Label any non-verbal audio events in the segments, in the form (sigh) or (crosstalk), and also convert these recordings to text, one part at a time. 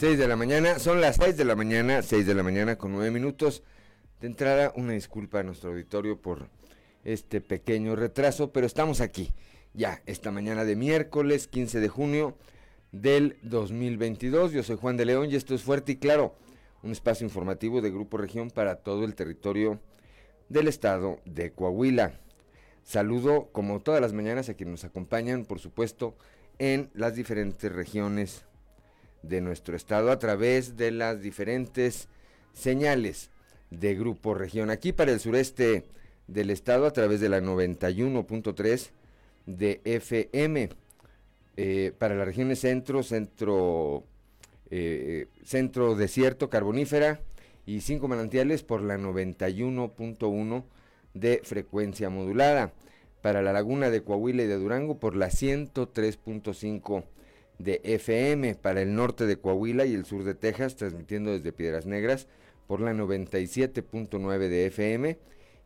6 de la mañana, son las 6 de la mañana, 6 de la mañana con 9 minutos. De entrada, una disculpa a nuestro auditorio por este pequeño retraso, pero estamos aquí ya esta mañana de miércoles 15 de junio del 2022. Yo soy Juan de León y esto es Fuerte y Claro, un espacio informativo de Grupo Región para todo el territorio del estado de Coahuila. Saludo como todas las mañanas a quienes nos acompañan, por supuesto, en las diferentes regiones de nuestro estado a través de las diferentes señales de Grupo Región. Aquí para el sureste del estado a través de la 91.3 de FM. Eh, para las regiones centro, centro, eh, centro desierto, carbonífera y cinco manantiales por la 91.1 de frecuencia modulada. Para la laguna de Coahuila y de Durango por la 103.5 de FM. Para el norte de Coahuila y el sur de Texas, transmitiendo desde Piedras Negras por la 97.9 de FM.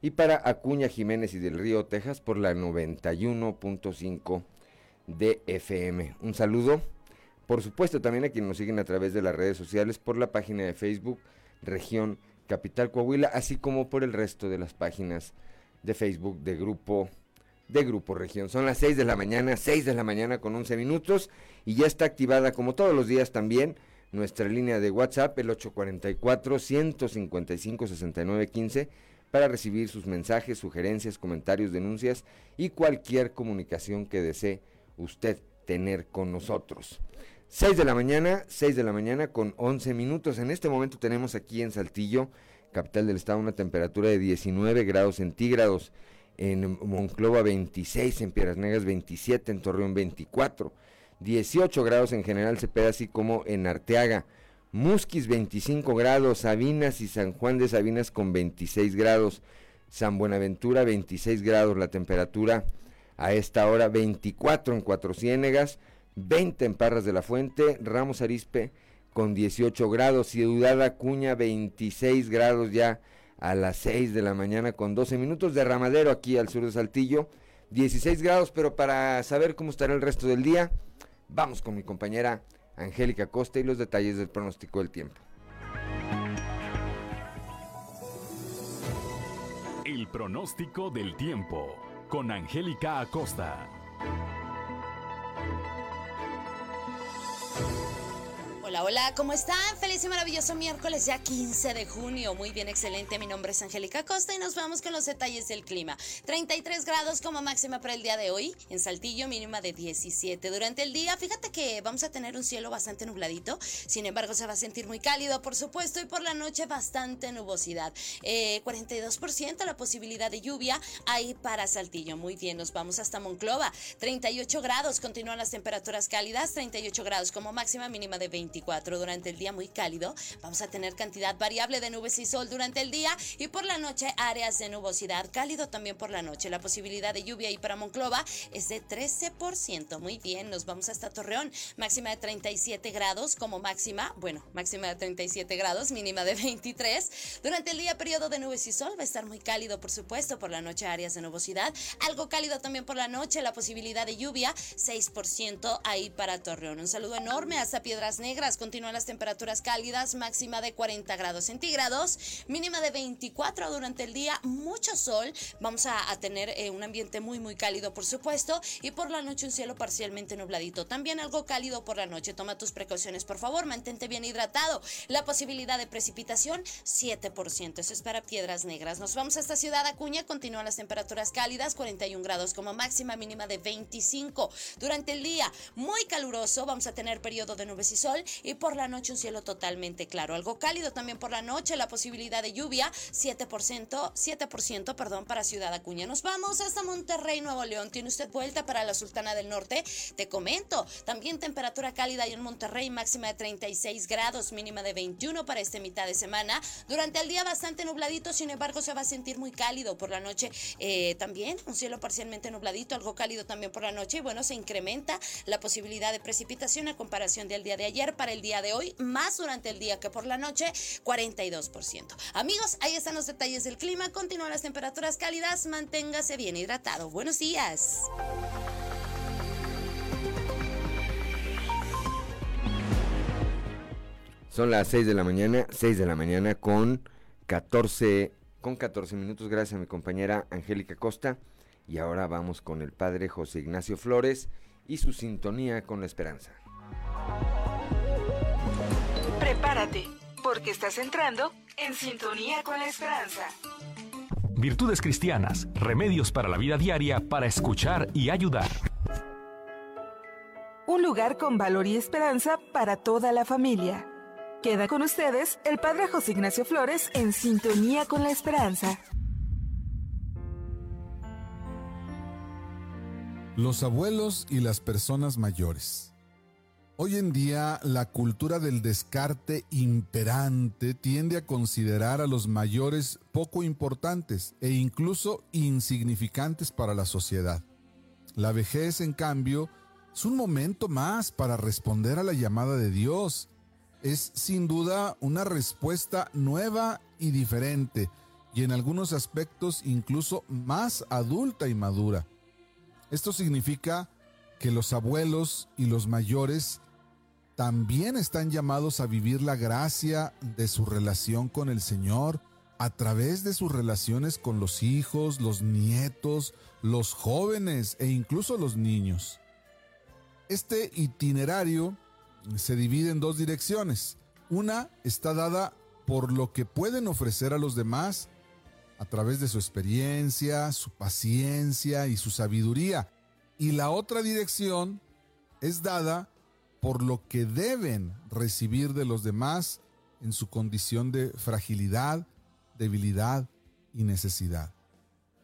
Y para Acuña Jiménez y del Río, Texas por la 91.5 de FM. Un saludo. Por supuesto también a quienes nos siguen a través de las redes sociales por la página de Facebook Región Capital Coahuila, así como por el resto de las páginas de Facebook de Grupo de Grupo Región. Son las 6 de la mañana, 6 de la mañana con 11 minutos y ya está activada como todos los días también nuestra línea de WhatsApp el 844 155 6915 para recibir sus mensajes, sugerencias, comentarios, denuncias y cualquier comunicación que desee usted tener con nosotros. 6 de la mañana, 6 de la mañana con 11 minutos. En este momento tenemos aquí en Saltillo, capital del estado, una temperatura de 19 grados centígrados. En Monclova 26, en Piedras Negras 27, en Torreón 24. 18 grados en general Cepeda, así como en Arteaga. Musquis 25 grados, Sabinas y San Juan de Sabinas con 26 grados. San Buenaventura 26 grados la temperatura a esta hora, 24 en Cuatro Ciénegas 20 en Parras de la Fuente, Ramos Arispe con 18 grados, Ciudad Acuña 26 grados ya a las 6 de la mañana con 12 minutos, de Ramadero aquí al sur de Saltillo, 16 grados, pero para saber cómo estará el resto del día, vamos con mi compañera Angélica Costa y los detalles del pronóstico del tiempo. El pronóstico del tiempo con Angélica Acosta. Hola, hola, ¿cómo están? Feliz y maravilloso miércoles, ya 15 de junio. Muy bien, excelente. Mi nombre es Angélica Costa y nos vamos con los detalles del clima. 33 grados como máxima para el día de hoy. En Saltillo, mínima de 17. Durante el día, fíjate que vamos a tener un cielo bastante nubladito. Sin embargo, se va a sentir muy cálido, por supuesto. Y por la noche, bastante nubosidad. 42% eh, la posibilidad de lluvia ahí para Saltillo. Muy bien, nos vamos hasta Monclova. 38 grados, continúan las temperaturas cálidas. 38 grados como máxima, mínima de 24 durante el día muy cálido. Vamos a tener cantidad variable de nubes y sol durante el día y por la noche áreas de nubosidad. Cálido también por la noche. La posibilidad de lluvia ahí para Monclova es de 13%. Muy bien, nos vamos hasta Torreón. Máxima de 37 grados como máxima. Bueno, máxima de 37 grados, mínima de 23. Durante el día periodo de nubes y sol va a estar muy cálido, por supuesto. Por la noche áreas de nubosidad. Algo cálido también por la noche. La posibilidad de lluvia 6% ahí para Torreón. Un saludo enorme hasta Piedras Negras continúan las temperaturas cálidas, máxima de 40 grados centígrados, mínima de 24 durante el día, mucho sol. Vamos a, tener eh, un ambiente muy, muy cálido, por supuesto, y por la noche un cielo parcialmente nubladito. También algo cálido por la noche. Toma tus precauciones, por favor, mantente bien hidratado. La posibilidad de precipitación, 7%. Eso es para piedras negras. Nos vamos a esta ciudad Acuña, continúan las temperaturas cálidas, 41 grados como máxima, mínima de 25. Durante el día, muy caluroso, vamos a tener periodo de nubes y sol y por la noche un cielo totalmente claro. Algo cálido también por la noche, la posibilidad de lluvia, 7%, 7% perdón, para Ciudad Acuña. Nos vamos hasta Monterrey, Nuevo León. ¿Tiene usted vuelta para la Sultana del Norte? Te comento, también temperatura cálida en Monterrey, máxima de 36 grados, mínima de 21 para esta mitad de semana. Durante el día bastante nubladito, sin embargo se va a sentir muy cálido por la noche. Eh, también un cielo parcialmente nubladito, algo cálido también por la noche y bueno, se incrementa la posibilidad de precipitación a comparación del día de ayer para el día de hoy, más durante el día que por la noche, 42%. Amigos, ahí están los detalles del clima. Continúan las temperaturas cálidas. Manténgase bien hidratado. Buenos días. Son las 6 de la mañana, 6 de la mañana con 14, con 14 minutos. Gracias a mi compañera Angélica Costa. Y ahora vamos con el padre José Ignacio Flores y su sintonía con la esperanza. Prepárate, porque estás entrando en sintonía con la esperanza. Virtudes cristianas, remedios para la vida diaria para escuchar y ayudar. Un lugar con valor y esperanza para toda la familia. Queda con ustedes el Padre José Ignacio Flores en sintonía con la esperanza. Los abuelos y las personas mayores. Hoy en día la cultura del descarte imperante tiende a considerar a los mayores poco importantes e incluso insignificantes para la sociedad. La vejez, en cambio, es un momento más para responder a la llamada de Dios es sin duda una respuesta nueva y diferente, y en algunos aspectos incluso más adulta y madura. Esto significa que los abuelos y los mayores también están llamados a vivir la gracia de su relación con el Señor a través de sus relaciones con los hijos, los nietos, los jóvenes e incluso los niños. Este itinerario se divide en dos direcciones. Una está dada por lo que pueden ofrecer a los demás a través de su experiencia, su paciencia y su sabiduría. Y la otra dirección es dada por lo que deben recibir de los demás en su condición de fragilidad, debilidad y necesidad.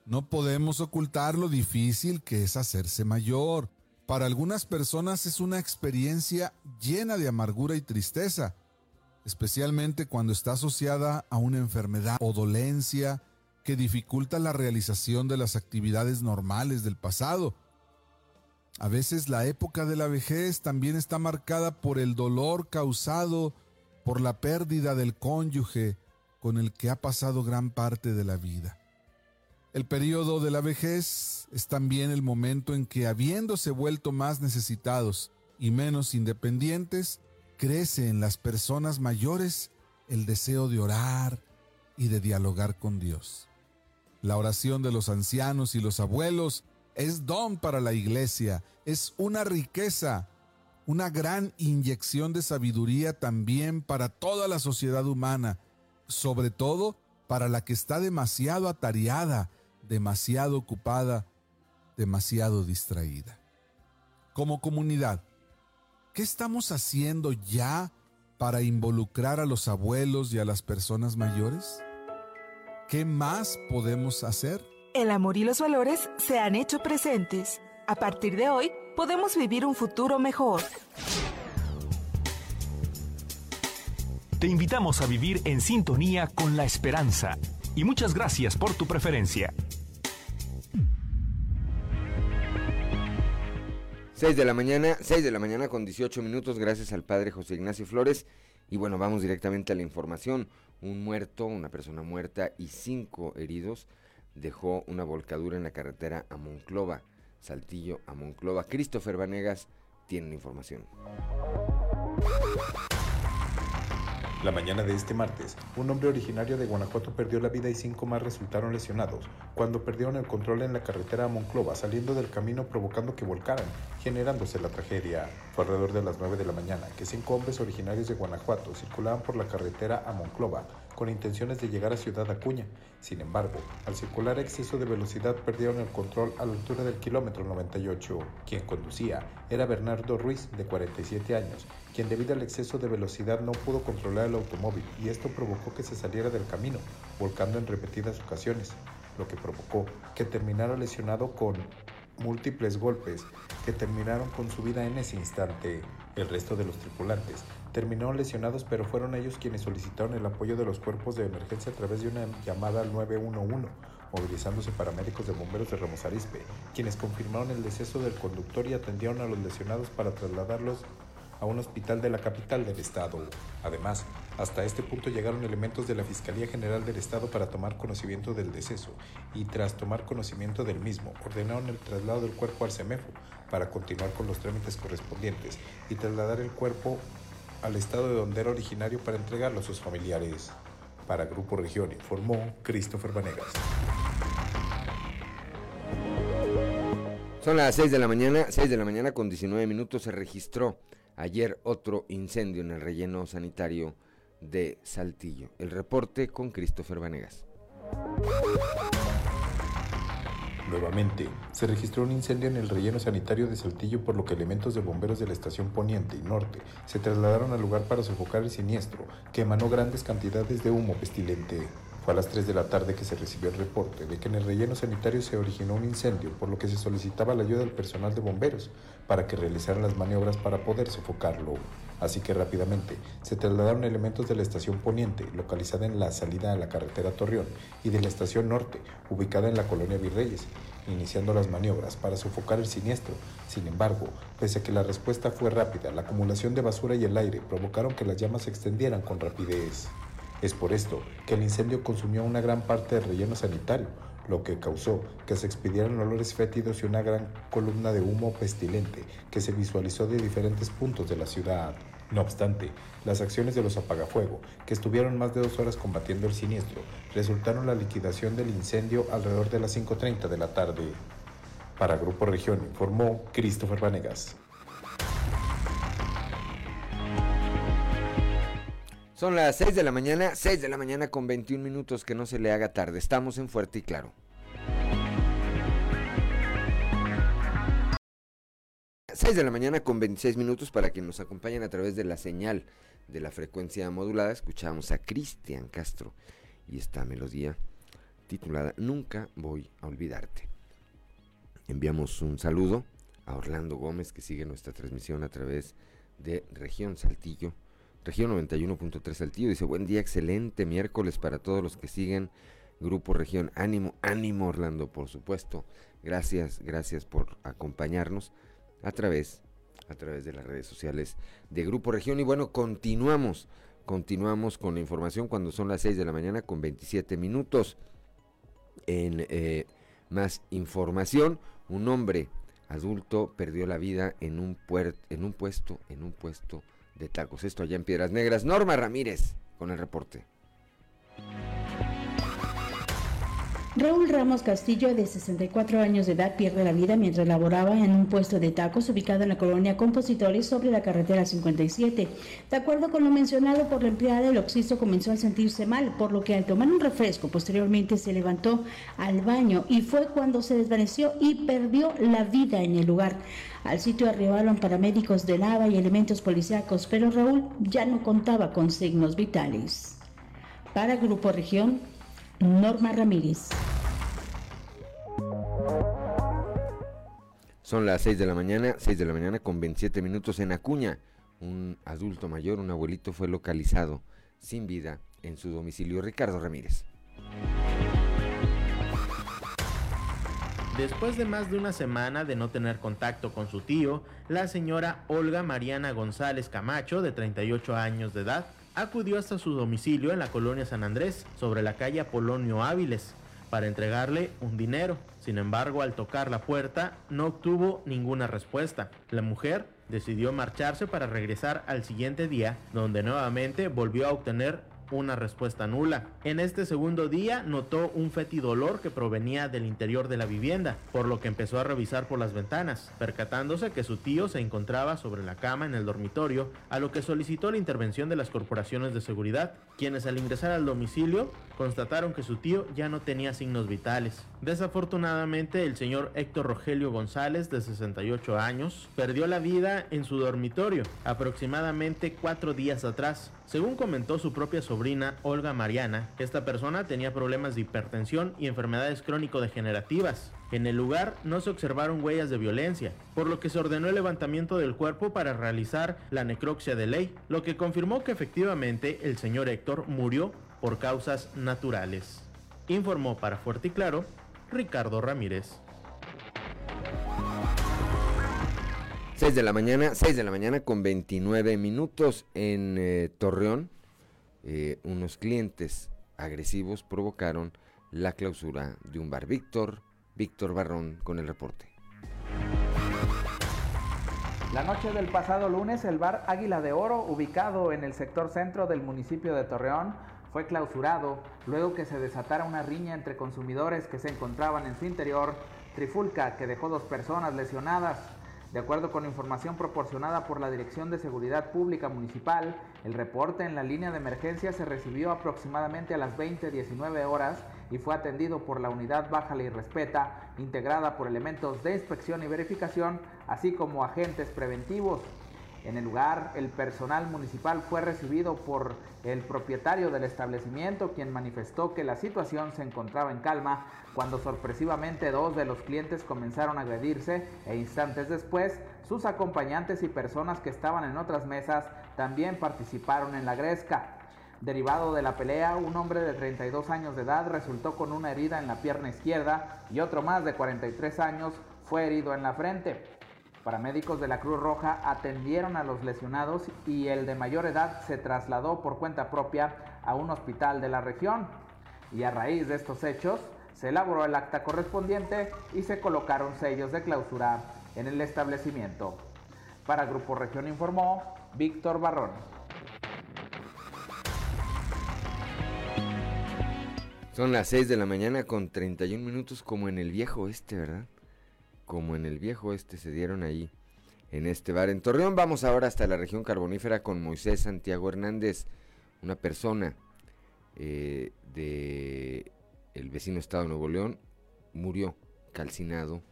No podemos ocultar lo difícil que es hacerse mayor, para algunas personas es una experiencia llena de amargura y tristeza, especialmente cuando está asociada a una enfermedad o dolencia que dificulta la realización de las actividades normales del pasado. A veces la época de la vejez también está marcada por el dolor causado por la pérdida del cónyuge con el que ha pasado gran parte de la vida. El periodo de la vejez es también el momento en que, habiéndose vuelto más necesitados y menos independientes, crece en las personas mayores el deseo de orar y de dialogar con Dios. La oración de los ancianos y los abuelos es don para la iglesia, es una riqueza, una gran inyección de sabiduría también para toda la sociedad humana, sobre todo para la que está demasiado atareada demasiado ocupada, demasiado distraída. Como comunidad, ¿qué estamos haciendo ya para involucrar a los abuelos y a las personas mayores? ¿Qué más podemos hacer? El amor y los valores se han hecho presentes. A partir de hoy, podemos vivir un futuro mejor. Te invitamos a vivir en sintonía con la esperanza y muchas gracias por tu preferencia. 6 de la mañana, 6 de la mañana con 18 minutos, gracias al padre José Ignacio Flores. Y bueno, vamos directamente a la información. Un muerto, una persona muerta y cinco heridos dejó una volcadura en la carretera a Monclova, Saltillo a Monclova. Christopher Vanegas tiene la información. La mañana de este martes, un hombre originario de Guanajuato perdió la vida y cinco más resultaron lesionados cuando perdieron el control en la carretera a Monclova, saliendo del camino provocando que volcaran, generándose la tragedia. Fue alrededor de las 9 de la mañana que cinco hombres originarios de Guanajuato circulaban por la carretera a Monclova con intenciones de llegar a Ciudad Acuña. Sin embargo, al circular a exceso de velocidad perdieron el control a la altura del kilómetro 98. Quien conducía era Bernardo Ruiz, de 47 años, quien debido al exceso de velocidad no pudo controlar el automóvil y esto provocó que se saliera del camino, volcando en repetidas ocasiones, lo que provocó que terminara lesionado con múltiples golpes que terminaron con su vida en ese instante. El resto de los tripulantes terminaron lesionados, pero fueron ellos quienes solicitaron el apoyo de los cuerpos de emergencia a través de una llamada al 911, movilizándose paramédicos de bomberos de Ramos Arispe, quienes confirmaron el deceso del conductor y atendieron a los lesionados para trasladarlos a un hospital de la capital del estado. Además, hasta este punto llegaron elementos de la Fiscalía General del Estado para tomar conocimiento del deceso y tras tomar conocimiento del mismo, ordenaron el traslado del cuerpo al CEMEFO para continuar con los trámites correspondientes y trasladar el cuerpo al estado de donde era originario para entregarlo a sus familiares. Para Grupo Región informó Christopher Vanegas. Son las 6 de la mañana, 6 de la mañana con 19 minutos se registró ayer otro incendio en el relleno sanitario de Saltillo. El reporte con Christopher Vanegas. Nuevamente, se registró un incendio en el relleno sanitario de Saltillo por lo que elementos de bomberos de la estación Poniente y Norte se trasladaron al lugar para sofocar el siniestro, que emanó grandes cantidades de humo pestilente. Fue a las 3 de la tarde que se recibió el reporte de que en el relleno sanitario se originó un incendio, por lo que se solicitaba la ayuda del personal de bomberos para que realizaran las maniobras para poder sofocarlo. Así que rápidamente se trasladaron elementos de la estación Poniente, localizada en la salida a la carretera Torreón, y de la estación Norte, ubicada en la colonia Virreyes, iniciando las maniobras para sofocar el siniestro. Sin embargo, pese a que la respuesta fue rápida, la acumulación de basura y el aire provocaron que las llamas se extendieran con rapidez. Es por esto que el incendio consumió una gran parte del relleno sanitario, lo que causó que se expidieran olores fétidos y una gran columna de humo pestilente que se visualizó de diferentes puntos de la ciudad. No obstante, las acciones de los apagafuego, que estuvieron más de dos horas combatiendo el siniestro, resultaron la liquidación del incendio alrededor de las 5.30 de la tarde. Para Grupo Región informó Christopher Vanegas. Son las 6 de la mañana, 6 de la mañana con 21 minutos, que no se le haga tarde. Estamos en Fuerte y Claro. 6 de la mañana con 26 minutos para quienes nos acompañen a través de la señal de la frecuencia modulada. Escuchamos a Cristian Castro y esta melodía titulada Nunca voy a olvidarte. Enviamos un saludo a Orlando Gómez que sigue nuestra transmisión a través de Región Saltillo Región 91.3 Saltillo dice, buen día, excelente miércoles para todos los que siguen Grupo Región. Ánimo, ánimo Orlando, por supuesto. Gracias, gracias por acompañarnos a través, a través de las redes sociales de Grupo Región. Y bueno, continuamos, continuamos con la información cuando son las 6 de la mañana con 27 minutos. En eh, más información, un hombre adulto perdió la vida en un, en un puesto, en un puesto de tacos. Esto allá en Piedras Negras. Norma Ramírez con el reporte. Raúl Ramos Castillo, de 64 años de edad, pierde la vida mientras laboraba en un puesto de tacos ubicado en la colonia Compositores sobre la carretera 57. De acuerdo con lo mencionado por la empleada, el occiso comenzó a sentirse mal, por lo que al tomar un refresco posteriormente se levantó al baño y fue cuando se desvaneció y perdió la vida en el lugar. Al sitio arribaron paramédicos de Nava y elementos policíacos, pero Raúl ya no contaba con signos vitales. Para Grupo Región, Norma Ramírez. Son las 6 de la mañana, 6 de la mañana con 27 minutos en Acuña. Un adulto mayor, un abuelito, fue localizado sin vida en su domicilio. Ricardo Ramírez. Después de más de una semana de no tener contacto con su tío, la señora Olga Mariana González Camacho, de 38 años de edad, acudió hasta su domicilio en la colonia San Andrés, sobre la calle Apolonio Áviles, para entregarle un dinero. Sin embargo, al tocar la puerta, no obtuvo ninguna respuesta. La mujer decidió marcharse para regresar al siguiente día, donde nuevamente volvió a obtener una respuesta nula. En este segundo día notó un fetidolor que provenía del interior de la vivienda, por lo que empezó a revisar por las ventanas, percatándose que su tío se encontraba sobre la cama en el dormitorio, a lo que solicitó la intervención de las corporaciones de seguridad, quienes al ingresar al domicilio constataron que su tío ya no tenía signos vitales. Desafortunadamente, el señor Héctor Rogelio González, de 68 años, perdió la vida en su dormitorio aproximadamente cuatro días atrás. Según comentó su propia sobrina, Olga Mariana, esta persona tenía problemas de hipertensión y enfermedades crónico-degenerativas. En el lugar no se observaron huellas de violencia, por lo que se ordenó el levantamiento del cuerpo para realizar la necropsia de ley, lo que confirmó que efectivamente el señor Héctor murió por causas naturales. Informó para Fuerte y Claro Ricardo Ramírez. 6 de la mañana, 6 de la mañana con 29 minutos en eh, Torreón. Eh, unos clientes agresivos provocaron la clausura de un bar. Víctor, Víctor Barrón con el reporte. La noche del pasado lunes, el bar Águila de Oro, ubicado en el sector centro del municipio de Torreón, fue clausurado luego que se desatara una riña entre consumidores que se encontraban en su interior, trifulca que dejó dos personas lesionadas. De acuerdo con información proporcionada por la Dirección de Seguridad Pública Municipal, el reporte en la línea de emergencia se recibió aproximadamente a las 20.19 horas y fue atendido por la unidad Bájale y Respeta, integrada por elementos de inspección y verificación, así como agentes preventivos. En el lugar, el personal municipal fue recibido por el propietario del establecimiento, quien manifestó que la situación se encontraba en calma cuando sorpresivamente dos de los clientes comenzaron a agredirse e instantes después sus acompañantes y personas que estaban en otras mesas también participaron en la gresca. Derivado de la pelea, un hombre de 32 años de edad resultó con una herida en la pierna izquierda y otro más de 43 años fue herido en la frente. Paramédicos de la Cruz Roja atendieron a los lesionados y el de mayor edad se trasladó por cuenta propia a un hospital de la región. Y a raíz de estos hechos, se elaboró el acta correspondiente y se colocaron sellos de clausura en el establecimiento. Para Grupo Región informó Víctor Barrón. Son las 6 de la mañana con 31 minutos como en el viejo este, ¿verdad? Como en el viejo este se dieron ahí en este bar en Torreón. Vamos ahora hasta la región carbonífera con Moisés Santiago Hernández, una persona eh, de el vecino estado de Nuevo León, murió calcinado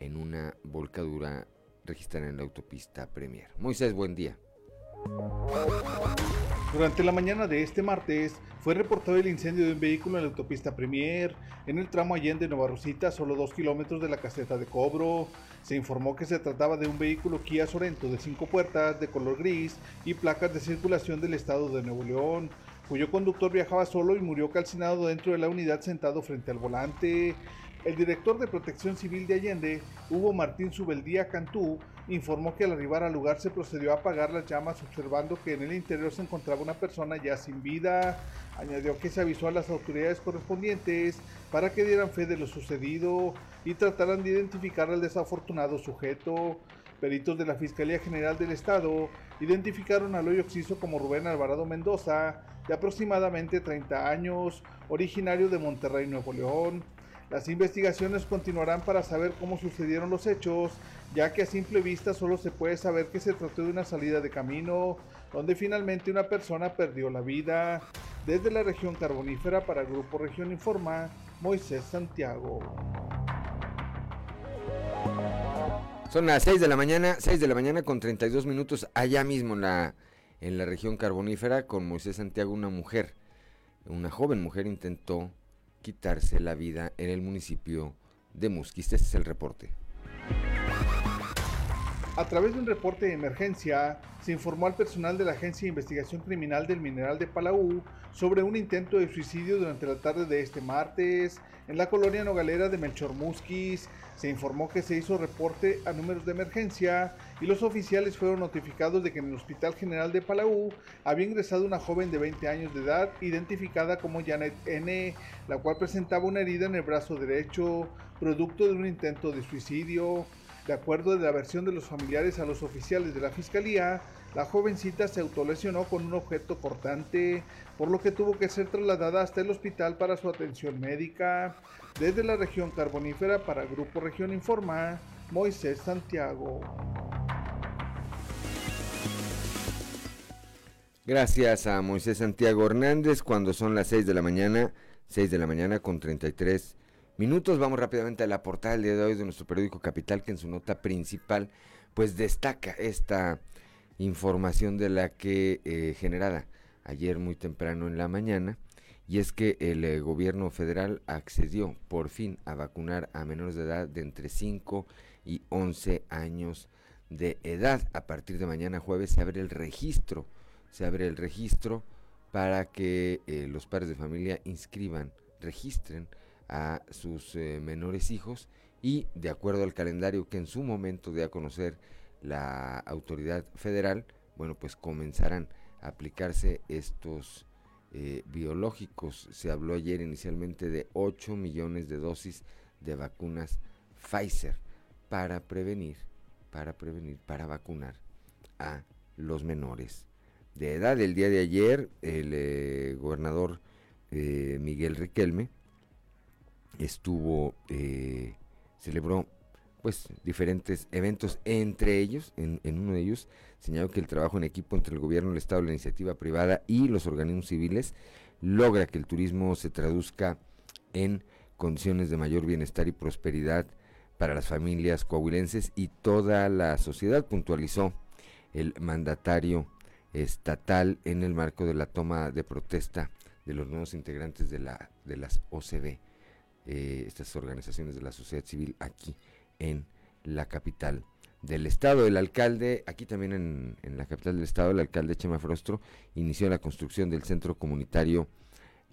en una volcadura registrada en la autopista Premier. Moisés, buen día. Durante la mañana de este martes fue reportado el incendio de un vehículo en la autopista Premier, en el tramo Allende Nueva Rosita, solo dos kilómetros de la caseta de cobro. Se informó que se trataba de un vehículo Kia Sorento de cinco puertas, de color gris y placas de circulación del estado de Nuevo León, cuyo conductor viajaba solo y murió calcinado dentro de la unidad sentado frente al volante. El director de Protección Civil de Allende, Hugo Martín Subeldía Cantú, informó que al arribar al lugar se procedió a apagar las llamas observando que en el interior se encontraba una persona ya sin vida. Añadió que se avisó a las autoridades correspondientes para que dieran fe de lo sucedido y trataran de identificar al desafortunado sujeto. Peritos de la Fiscalía General del Estado identificaron al hoyo occiso como Rubén Alvarado Mendoza, de aproximadamente 30 años, originario de Monterrey, Nuevo León. Las investigaciones continuarán para saber cómo sucedieron los hechos, ya que a simple vista solo se puede saber que se trató de una salida de camino, donde finalmente una persona perdió la vida. Desde la región carbonífera para el Grupo Región Informa, Moisés Santiago. Son las 6 de la mañana, 6 de la mañana con 32 minutos, allá mismo en la, en la región carbonífera, con Moisés Santiago, una mujer, una joven mujer intentó quitarse la vida en el municipio de Musquis. Este es el reporte. A través de un reporte de emergencia, se informó al personal de la Agencia de Investigación Criminal del Mineral de Palau sobre un intento de suicidio durante la tarde de este martes en la colonia nogalera de Melchor Musquis. Se informó que se hizo reporte a números de emergencia y los oficiales fueron notificados de que en el Hospital General de Palau había ingresado una joven de 20 años de edad identificada como Janet N., la cual presentaba una herida en el brazo derecho, producto de un intento de suicidio. De acuerdo a la versión de los familiares a los oficiales de la fiscalía, la jovencita se autolesionó con un objeto cortante, por lo que tuvo que ser trasladada hasta el hospital para su atención médica. Desde la región carbonífera para Grupo Región Informa, Moisés Santiago. Gracias a Moisés Santiago Hernández cuando son las 6 de la mañana, 6 de la mañana con 33 minutos. Vamos rápidamente a la portada del día de hoy de nuestro periódico Capital, que en su nota principal, pues destaca esta información de la que eh, generada ayer muy temprano en la mañana, y es que el eh, gobierno federal accedió por fin a vacunar a menores de edad de entre 5 y 11 años de edad. A partir de mañana jueves se abre el registro, se abre el registro para que eh, los padres de familia inscriban, registren a sus eh, menores hijos y de acuerdo al calendario que en su momento de a conocer la autoridad federal, bueno, pues comenzarán a aplicarse estos eh, biológicos. Se habló ayer inicialmente de 8 millones de dosis de vacunas Pfizer para prevenir, para prevenir, para vacunar a los menores de edad. El día de ayer, el eh, gobernador eh, Miguel Riquelme estuvo, eh, celebró pues diferentes eventos, entre ellos, en, en, uno de ellos, señaló que el trabajo en equipo entre el gobierno, el Estado, la iniciativa privada y los organismos civiles logra que el turismo se traduzca en condiciones de mayor bienestar y prosperidad para las familias coahuilenses y toda la sociedad, puntualizó el mandatario estatal en el marco de la toma de protesta de los nuevos integrantes de, la, de las OCB, eh, estas organizaciones de la sociedad civil aquí en la capital del estado. El alcalde, aquí también en, en, la capital del estado, el alcalde Chema Frostro inició la construcción del centro comunitario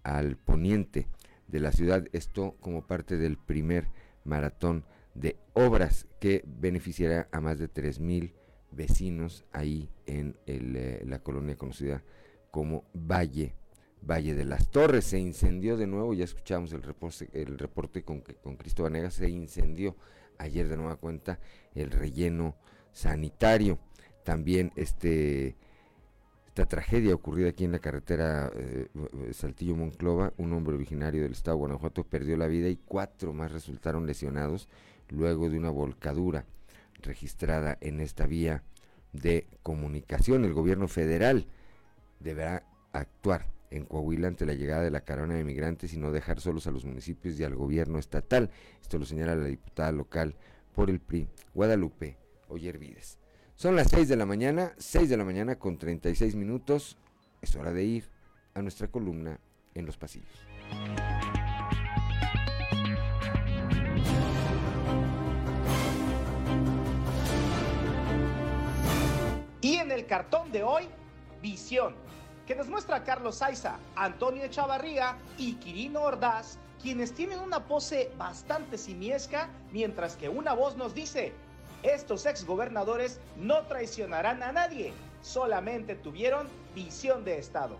al poniente de la ciudad, esto como parte del primer maratón de obras que beneficiará a más de 3.000 vecinos ahí en el, eh, la colonia conocida como Valle, Valle de las Torres. Se incendió de nuevo, ya escuchamos el reporte, con, con Cristo se incendió ayer de nueva cuenta el relleno sanitario. También este esta tragedia ocurrida aquí en la carretera eh, Saltillo-Monclova, un hombre originario del estado de Guanajuato perdió la vida y cuatro más resultaron lesionados luego de una volcadura registrada en esta vía de comunicación. El gobierno federal deberá actuar en Coahuila ante la llegada de la caravana de migrantes y no dejar solos a los municipios y al gobierno estatal. Esto lo señala la diputada local por el PRI, Guadalupe Oyervides. Son las 6 de la mañana, 6 de la mañana con 36 minutos. Es hora de ir a nuestra columna en los pasillos. Y en el cartón de hoy, Visión, que nos muestra Carlos Saiza, Antonio Echavarría y Quirino Ordaz, quienes tienen una pose bastante simiesca, mientras que una voz nos dice, estos exgobernadores no traicionarán a nadie, solamente tuvieron visión de Estado.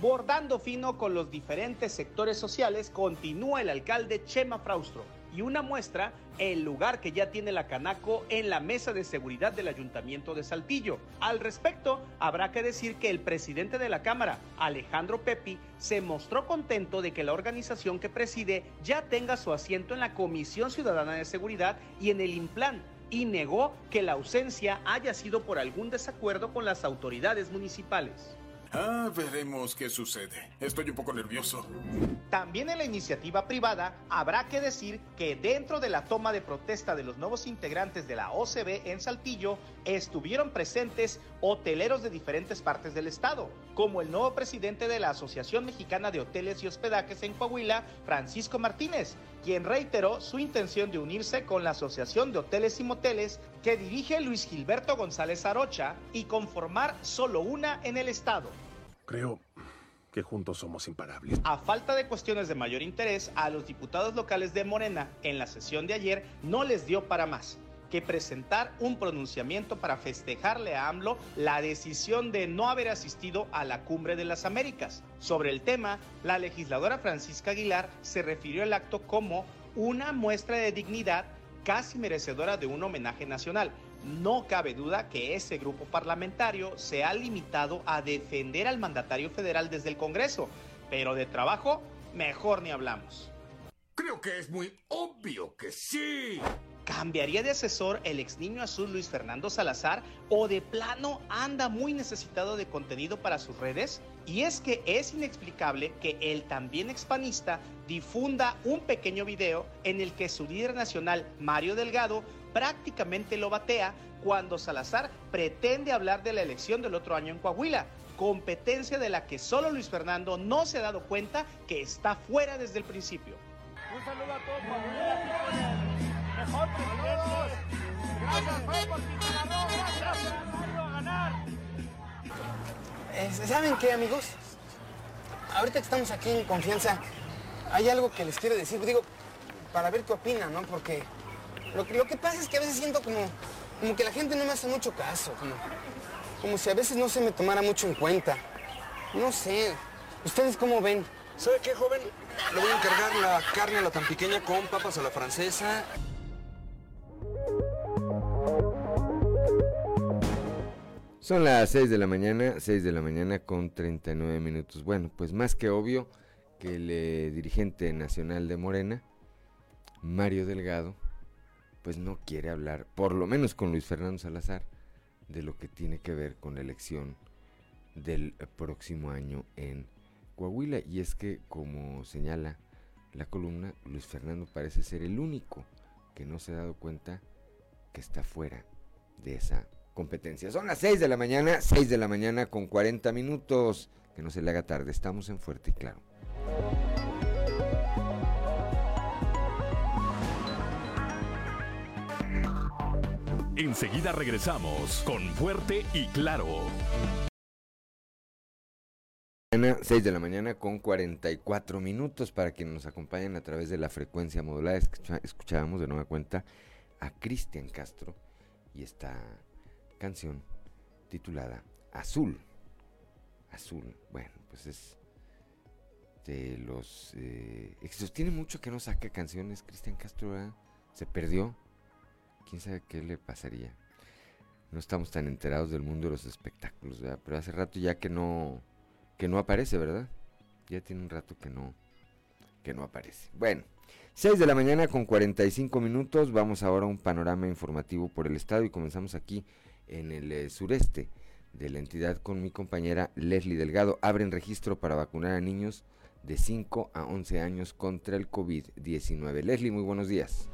Bordando fino con los diferentes sectores sociales, continúa el alcalde Chema Fraustro y una muestra el lugar que ya tiene la Canaco en la mesa de seguridad del Ayuntamiento de Saltillo. Al respecto, habrá que decir que el presidente de la Cámara, Alejandro Pepi, se mostró contento de que la organización que preside ya tenga su asiento en la Comisión Ciudadana de Seguridad y en el Implan y negó que la ausencia haya sido por algún desacuerdo con las autoridades municipales. Ah, veremos qué sucede. Estoy un poco nervioso. También en la iniciativa privada habrá que decir que dentro de la toma de protesta de los nuevos integrantes de la OCB en Saltillo estuvieron presentes hoteleros de diferentes partes del estado, como el nuevo presidente de la Asociación Mexicana de Hoteles y Hospedajes en Coahuila, Francisco Martínez, quien reiteró su intención de unirse con la Asociación de Hoteles y Moteles que dirige Luis Gilberto González Arocha y conformar solo una en el estado. Creo que juntos somos imparables. A falta de cuestiones de mayor interés, a los diputados locales de Morena en la sesión de ayer no les dio para más que presentar un pronunciamiento para festejarle a AMLO la decisión de no haber asistido a la Cumbre de las Américas. Sobre el tema, la legisladora Francisca Aguilar se refirió al acto como una muestra de dignidad casi merecedora de un homenaje nacional. No cabe duda que ese grupo parlamentario se ha limitado a defender al mandatario federal desde el Congreso, pero de trabajo, mejor ni hablamos. Creo que es muy obvio que sí. ¿Cambiaría de asesor el ex niño azul Luis Fernando Salazar o de plano anda muy necesitado de contenido para sus redes? Y es que es inexplicable que el también expanista difunda un pequeño video en el que su líder nacional, Mario Delgado, prácticamente lo batea cuando Salazar pretende hablar de la elección del otro año en Coahuila, competencia de la que solo Luis Fernando no se ha dado cuenta que está fuera desde el principio. Un saludo a todos mejor presidente. Gracias, a ganar. Eh, ¿Saben qué, amigos? Ahorita que estamos aquí en confianza, hay algo que les quiero decir. Digo, para ver qué opinan, ¿no? Porque lo que, lo que pasa es que a veces siento como, como que la gente no me hace mucho caso. Como, como si a veces no se me tomara mucho en cuenta. No sé. ¿Ustedes cómo ven? ¿Sabe qué, joven? Le voy a encargar la carne a la tan pequeña con papas a la francesa Son las 6 de la mañana, 6 de la mañana con 39 minutos. Bueno, pues más que obvio que el eh, dirigente nacional de Morena, Mario Delgado, pues no quiere hablar, por lo menos con Luis Fernando Salazar, de lo que tiene que ver con la elección del próximo año en Coahuila. Y es que, como señala la columna, Luis Fernando parece ser el único que no se ha dado cuenta que está fuera de esa competencia. Son las 6 de la mañana, 6 de la mañana con 40 minutos. Que no se le haga tarde, estamos en Fuerte y Claro. Enseguida regresamos con Fuerte y Claro. 6 de la mañana con 44 minutos para quienes nos acompañan a través de la frecuencia modulada. escuchábamos de nueva cuenta a Cristian Castro y esta canción titulada Azul. Azul, bueno, pues es de los eh, Tiene mucho que no saca canciones Cristian Castro, se perdió. Quién sabe qué le pasaría. No estamos tan enterados del mundo de los espectáculos, pero hace rato ya que no que no aparece, ¿verdad? Ya tiene un rato que no que no aparece. Bueno, 6 de la mañana con 45 minutos. Vamos ahora a un panorama informativo por el estado y comenzamos aquí en el eh, sureste de la entidad con mi compañera Leslie Delgado. Abren registro para vacunar a niños de 5 a 11 años contra el COVID-19. Leslie, muy buenos días.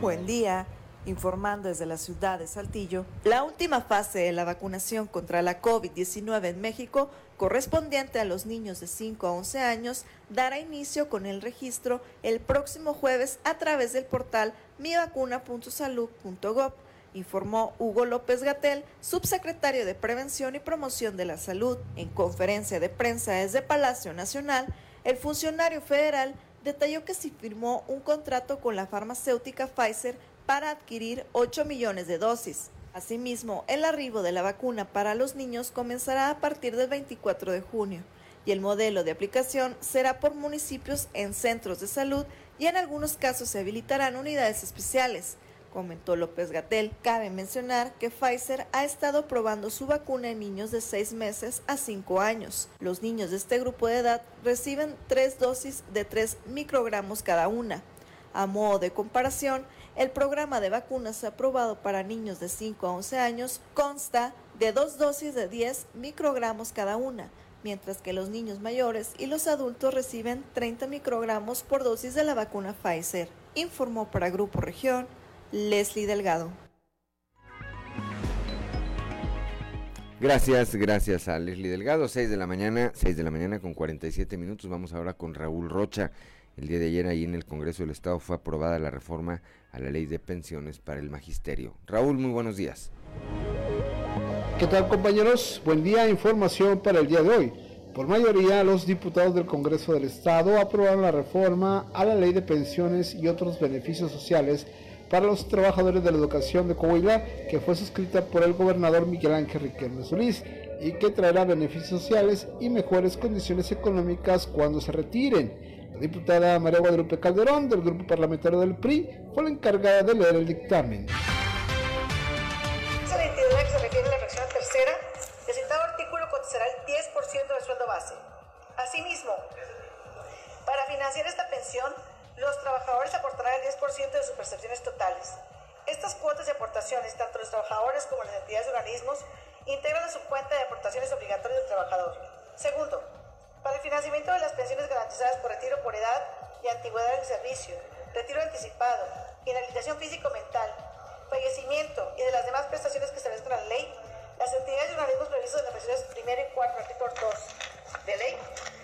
Buen día informando desde la ciudad de Saltillo, la última fase de la vacunación contra la COVID-19 en México, correspondiente a los niños de 5 a 11 años, dará inicio con el registro el próximo jueves a través del portal mivacuna.salud.gov, informó Hugo López Gatel, subsecretario de Prevención y Promoción de la Salud. En conferencia de prensa desde Palacio Nacional, el funcionario federal detalló que se firmó un contrato con la farmacéutica Pfizer para adquirir 8 millones de dosis. Asimismo, el arribo de la vacuna para los niños comenzará a partir del 24 de junio y el modelo de aplicación será por municipios en centros de salud y en algunos casos se habilitarán unidades especiales comentó López Gatel. Cabe mencionar que Pfizer ha estado probando su vacuna en niños de 6 meses a 5 años. Los niños de este grupo de edad reciben tres dosis de 3 microgramos cada una. A modo de comparación, el programa de vacunas aprobado para niños de 5 a 11 años consta de dos dosis de 10 microgramos cada una, mientras que los niños mayores y los adultos reciben 30 microgramos por dosis de la vacuna Pfizer, informó para Grupo Región Leslie Delgado. Gracias, gracias a Leslie Delgado. 6 de la mañana, 6 de la mañana con 47 minutos. Vamos ahora con Raúl Rocha. El día de ayer ahí en el Congreso del Estado fue aprobada la reforma a la ley de pensiones para el magisterio. Raúl, muy buenos días. ¿Qué tal compañeros? Buen día, información para el día de hoy. Por mayoría, los diputados del Congreso del Estado aprobaron la reforma a la ley de pensiones y otros beneficios sociales para los trabajadores de la educación de Coahuila, que fue suscrita por el gobernador Miguel Ángel Riquelme Solís y que traerá beneficios sociales y mejores condiciones económicas cuando se retiren. La diputada María Guadalupe Calderón, del grupo parlamentario del PRI, fue la encargada de leer el dictamen. Esa entidad que se refiere a la fracción tercera, el citado artículo cotizará el 10% del sueldo base. Asimismo, para financiar esta pensión, los trabajadores aportarán el 10% de sus percepciones totales. Estas cuotas de aportaciones, tanto los trabajadores como las entidades y organismos, integran a su cuenta de aportaciones obligatorias del trabajador. Segundo, para el financiamiento de las pensiones garantizadas por retiro por edad y antigüedad del servicio, retiro anticipado, inhabilitación físico-mental, fallecimiento y de las demás prestaciones que establezca la ley, las entidades y organismos previstos en las versiones primero y cuarto, artículo 2 de ley,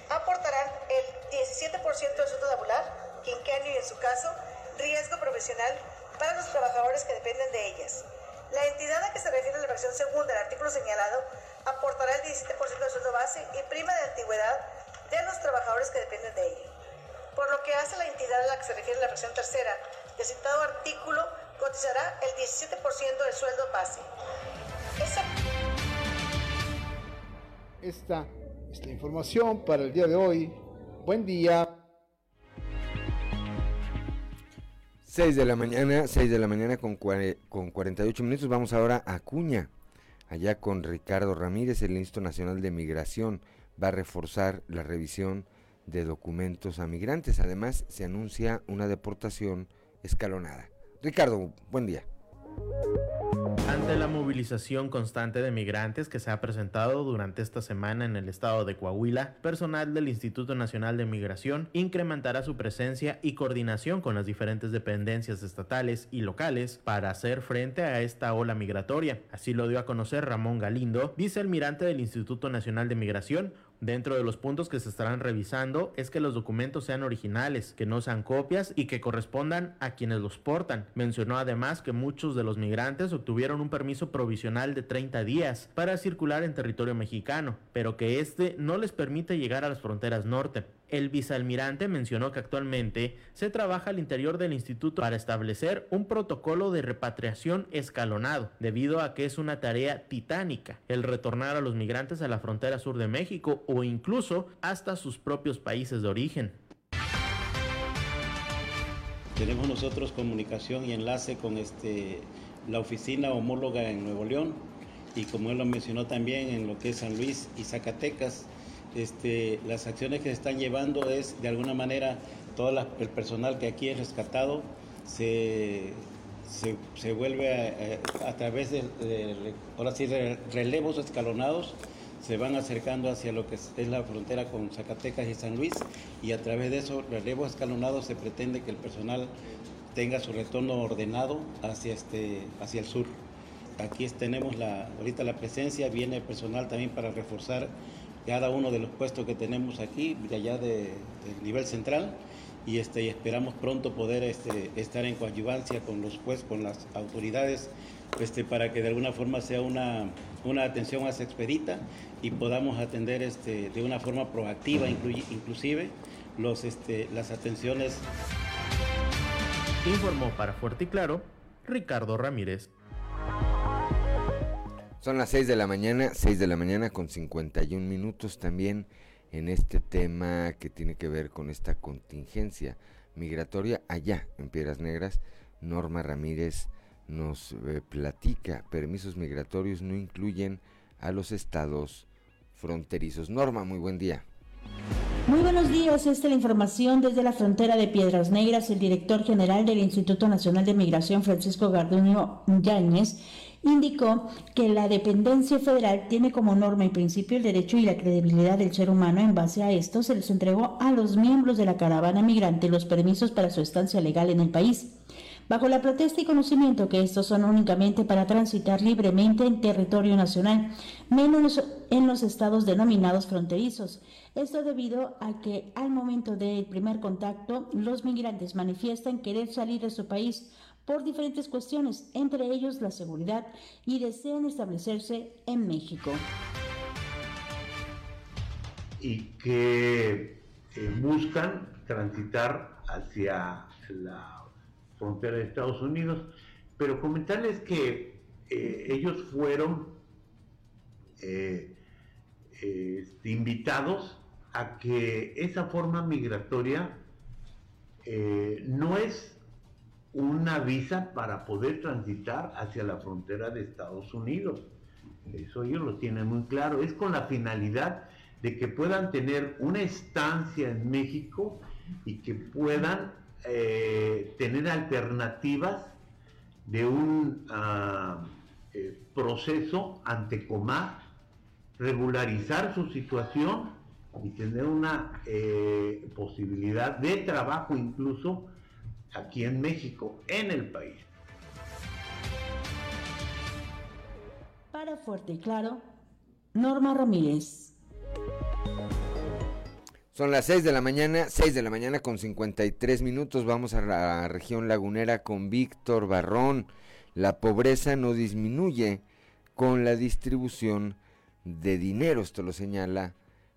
aportarán el 17% del sueldo laboral quinquenio y, en su caso, riesgo profesional para los trabajadores que dependen de ellas. La entidad a que se refiere la versión segunda del artículo señalado aportará el 17% del sueldo base y prima de antigüedad de los trabajadores que dependen de ella. Por lo que hace la entidad a la que se refiere la versión tercera del citado artículo, cotizará el 17% del sueldo base. Esta es la información para el día de hoy. Buen día. 6 de la mañana, 6 de la mañana con, con 48 minutos. Vamos ahora a Acuña. allá con Ricardo Ramírez, el Instituto Nacional de Migración va a reforzar la revisión de documentos a migrantes. Además, se anuncia una deportación escalonada. Ricardo, buen día. Ante la movilización constante de migrantes que se ha presentado durante esta semana en el estado de Coahuila, personal del Instituto Nacional de Migración incrementará su presencia y coordinación con las diferentes dependencias estatales y locales para hacer frente a esta ola migratoria. Así lo dio a conocer Ramón Galindo, vicealmirante del Instituto Nacional de Migración, Dentro de los puntos que se estarán revisando es que los documentos sean originales, que no sean copias y que correspondan a quienes los portan. Mencionó además que muchos de los migrantes obtuvieron un permiso provisional de 30 días para circular en territorio mexicano, pero que este no les permite llegar a las fronteras norte. El vicealmirante mencionó que actualmente se trabaja al interior del instituto para establecer un protocolo de repatriación escalonado, debido a que es una tarea titánica el retornar a los migrantes a la frontera sur de México o incluso hasta sus propios países de origen. Tenemos nosotros comunicación y enlace con este, la oficina homóloga en Nuevo León y como él lo mencionó también en lo que es San Luis y Zacatecas, este, las acciones que se están llevando es de alguna manera todo el personal que aquí es rescatado se, se, vuelve a, través de, ahora sí, relevos escalonados se van acercando hacia lo que es, la frontera con Zacatecas y San Luis y a través de esos relevos escalonados se pretende que el personal tenga su retorno ordenado hacia, este, hacia el sur. Aquí tenemos la, ahorita la presencia, viene personal también para reforzar cada uno de los puestos que tenemos aquí, de allá de, del nivel central, y, este, esperamos pronto poder este, estar en coadyuvancia con los pues, con las autoridades, este, para que de alguna forma sea una, una atención más expedita y podamos atender este, de una forma proactiva, inclusive los, este, las atenciones. Informó para Fuerte y Claro Ricardo Ramírez. Son las 6 de la mañana, 6 de la mañana con 51 minutos también en este tema que tiene que ver con esta contingencia migratoria allá en Piedras Negras. Norma Ramírez nos eh, platica, permisos migratorios no incluyen a los estados fronterizos. Norma, muy buen día. Muy buenos días, esta es la información desde la frontera de Piedras Negras. El director general del Instituto Nacional de Migración, Francisco Garduño Yáñez, indicó que la dependencia federal tiene como norma y principio el derecho y la credibilidad del ser humano. En base a esto, se les entregó a los miembros de la caravana migrante los permisos para su estancia legal en el país bajo la protesta y conocimiento que estos son únicamente para transitar libremente en territorio nacional, menos en los estados denominados fronterizos. Esto debido a que al momento del primer contacto los migrantes manifiestan querer salir de su país por diferentes cuestiones, entre ellos la seguridad, y desean establecerse en México. Y que eh, buscan transitar hacia la frontera de Estados Unidos, pero comentarles que eh, ellos fueron eh, invitados a que esa forma migratoria no es una visa para poder transitar hacia la frontera de Estados Unidos. Eso ellos lo tienen muy claro. Es con la finalidad de que puedan tener una estancia en México y que puedan eh, tener alternativas de un ah, eh, proceso ante Comar, regularizar su situación y tener una eh, posibilidad de trabajo incluso aquí en México, en el país. Para Fuerte y Claro, Norma Ramírez. Son las 6 de la mañana, 6 de la mañana con 53 minutos. Vamos a la región lagunera con Víctor Barrón. La pobreza no disminuye con la distribución de dinero. Esto lo señala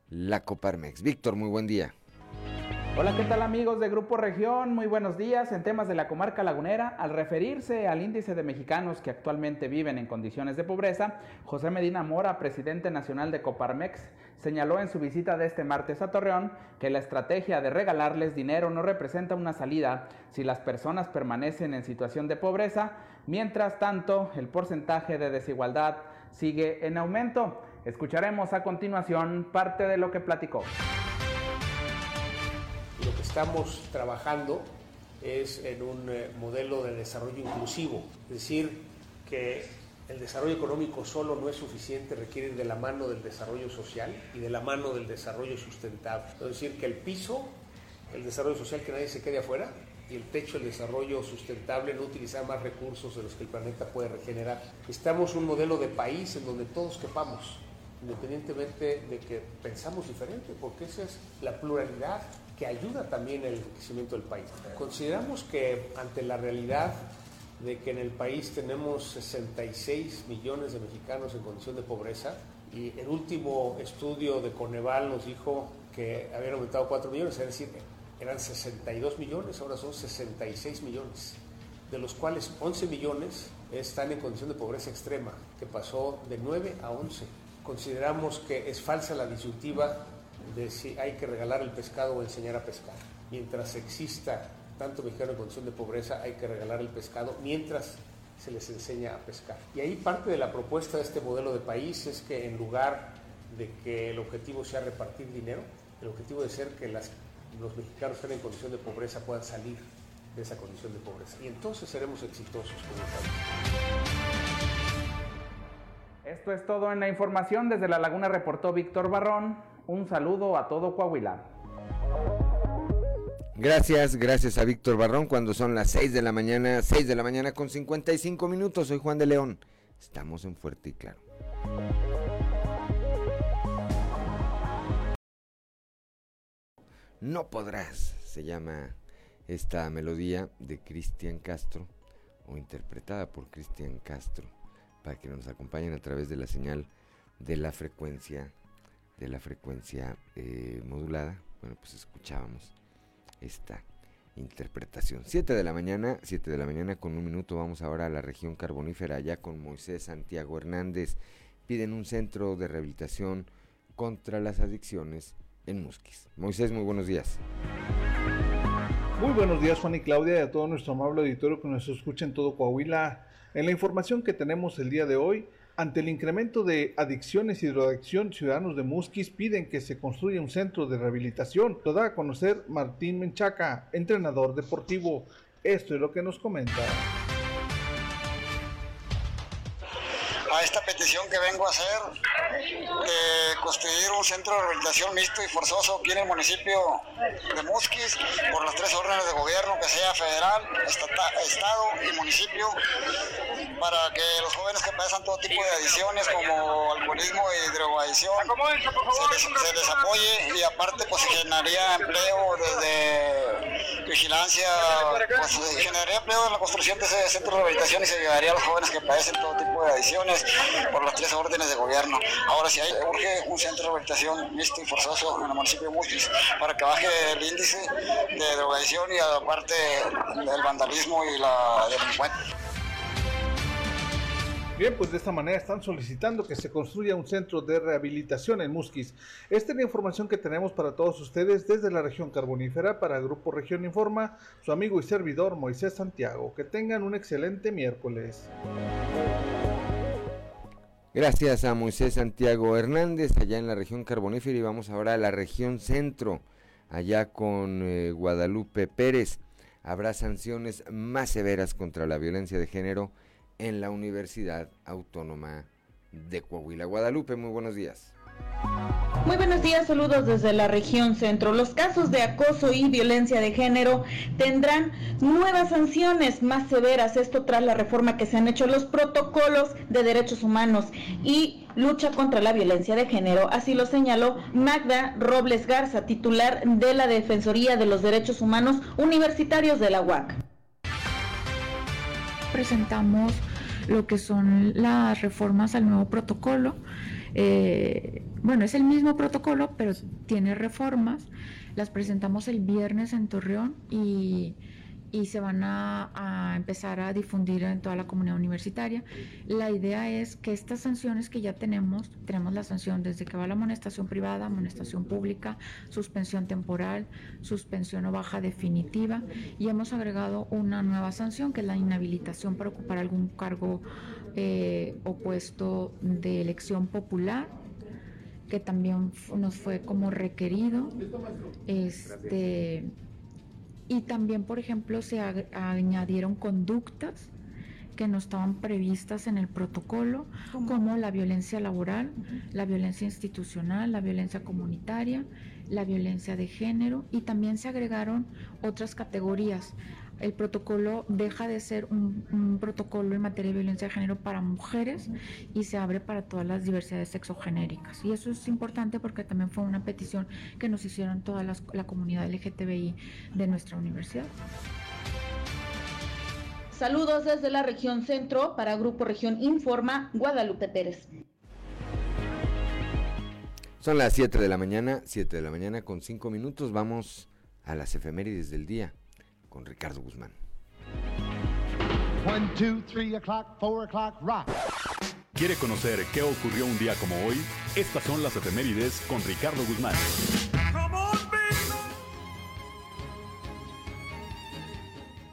la Coparmex. Víctor, muy buen día. Hola, ¿qué tal amigos de Grupo Región? Muy buenos días. En temas de la comarca lagunera, al referirse al índice de mexicanos que actualmente viven en condiciones de pobreza, José Medina Mora, presidente nacional de Coparmex, señaló en su visita de este martes a Torreón que la estrategia de regalarles dinero no representa una salida si las personas permanecen en situación de pobreza. Mientras tanto, el porcentaje de desigualdad sigue en aumento. Escucharemos a continuación parte de lo que platicó. Lo que estamos trabajando es en un eh, modelo de desarrollo inclusivo, es decir, que el desarrollo económico solo no es suficiente, requiere de la mano del desarrollo social y de la mano del desarrollo sustentable. Es decir, que el piso, el desarrollo social, que nadie se quede afuera, y el techo, el desarrollo sustentable, no utilizar más recursos de los que el planeta puede regenerar. Estamos un modelo de país en donde todos quepamos, independientemente de que pensamos diferente, porque esa es la pluralidad que ayuda también el crecimiento del país. Consideramos que ante la realidad de que en el país tenemos 66 millones de mexicanos en condición de pobreza y el último estudio de Coneval nos dijo que habían aumentado 4 millones, es decir, eran 62 millones, ahora son 66 millones, de los cuales 11 millones están en condición de pobreza extrema, que pasó de 9 a 11. Consideramos que es falsa la disyuntiva de si hay que regalar el pescado o enseñar a pescar. Mientras exista tanto mexicano en condición de pobreza, hay que regalar el pescado mientras se les enseña a pescar. Y ahí parte de la propuesta de este modelo de país es que en lugar de que el objetivo sea repartir dinero, el objetivo debe ser que los mexicanos que están en condición de pobreza puedan salir de esa condición de pobreza. Y entonces seremos exitosos como país. Esto es todo en la información. Desde La Laguna reportó Víctor Barrón. Un saludo a todo Coahuila. Gracias, gracias a Víctor Barrón cuando son las 6 de la mañana, 6 de la mañana con 55 minutos. Soy Juan de León. Estamos en Fuerte y Claro. No podrás, se llama esta melodía de Cristian Castro o interpretada por Cristian Castro para que nos acompañen a través de la señal de la frecuencia de la frecuencia eh, modulada. Bueno, pues escuchábamos esta interpretación. 7 de la mañana, 7 de la mañana con un minuto, vamos ahora a la región carbonífera, allá con Moisés Santiago Hernández. Piden un centro de rehabilitación contra las adicciones en Musquis. Moisés, muy buenos días. Muy buenos días Juan y Claudia y a todo nuestro amable auditorio que nos escucha en todo Coahuila. En la información que tenemos el día de hoy, ante el incremento de adicciones y drogadicción, ciudadanos de Musquis piden que se construya un centro de rehabilitación. Lo da a conocer Martín Menchaca, entrenador deportivo. Esto es lo que nos comenta. a esta petición que vengo a hacer de construir un centro de rehabilitación mixto y forzoso aquí en el municipio de Musquis por las tres órdenes de gobierno, que sea federal, estado y municipio, para que los jóvenes que pasan todo tipo de adicciones como alcoholismo y drogadicción se les, se les apoye y aparte pues se generaría empleo desde vigilancia, pues generaría empleo en la construcción de ese centro de rehabilitación y se ayudaría a los jóvenes que padecen todo tipo de adicciones por las tres órdenes de gobierno. Ahora sí, hay, urge un centro de rehabilitación mixto y forzoso en el municipio de Musquis para que baje el índice de drogadicción y aparte del vandalismo y la delincuencia. Bien, pues de esta manera están solicitando que se construya un centro de rehabilitación en Musquis. Esta es la información que tenemos para todos ustedes desde la región carbonífera para Grupo Región Informa, su amigo y servidor Moisés Santiago. Que tengan un excelente miércoles. Gracias a Moisés Santiago Hernández, allá en la región carbonífera, y vamos ahora a la región centro, allá con eh, Guadalupe Pérez. Habrá sanciones más severas contra la violencia de género en la Universidad Autónoma de Coahuila. Guadalupe, muy buenos días. Muy buenos días, saludos desde la región centro. Los casos de acoso y violencia de género tendrán nuevas sanciones más severas, esto tras la reforma que se han hecho los protocolos de derechos humanos y lucha contra la violencia de género. Así lo señaló Magda Robles Garza, titular de la Defensoría de los Derechos Humanos Universitarios de la UAC. Presentamos lo que son las reformas al nuevo protocolo eh, bueno, es el mismo protocolo, pero tiene reformas. Las presentamos el viernes en Torreón y, y se van a, empezar a difundir en toda la comunidad universitaria. La idea es que estas sanciones que ya tenemos, tenemos la sanción desde que va la amonestación privada, amonestación pública, suspensión temporal, suspensión o baja definitiva y hemos agregado una nueva sanción que es la inhabilitación para ocupar algún cargo eh, o puesto de elección popular que también nos fue como requerido. Este, y también, por ejemplo, se añadieron conductas que no estaban previstas en el protocolo, como la violencia laboral, la violencia institucional, la violencia comunitaria, la violencia de género y también se agregaron otras categorías el protocolo deja de ser un, protocolo en materia de violencia de género para mujeres y se abre para todas las diversidades sexogenéricas. Y eso es importante porque también fue una petición que nos hicieron toda la comunidad LGTBI de nuestra universidad. Saludos desde la región centro para Grupo Región Informa, Guadalupe Pérez. Son las 7 de la mañana, 7 de la mañana con 5 minutos. Vamos a las efemérides del día con Ricardo Guzmán. ¿Quiere conocer qué ocurrió un día como hoy? Estas son las efemérides con Ricardo Guzmán.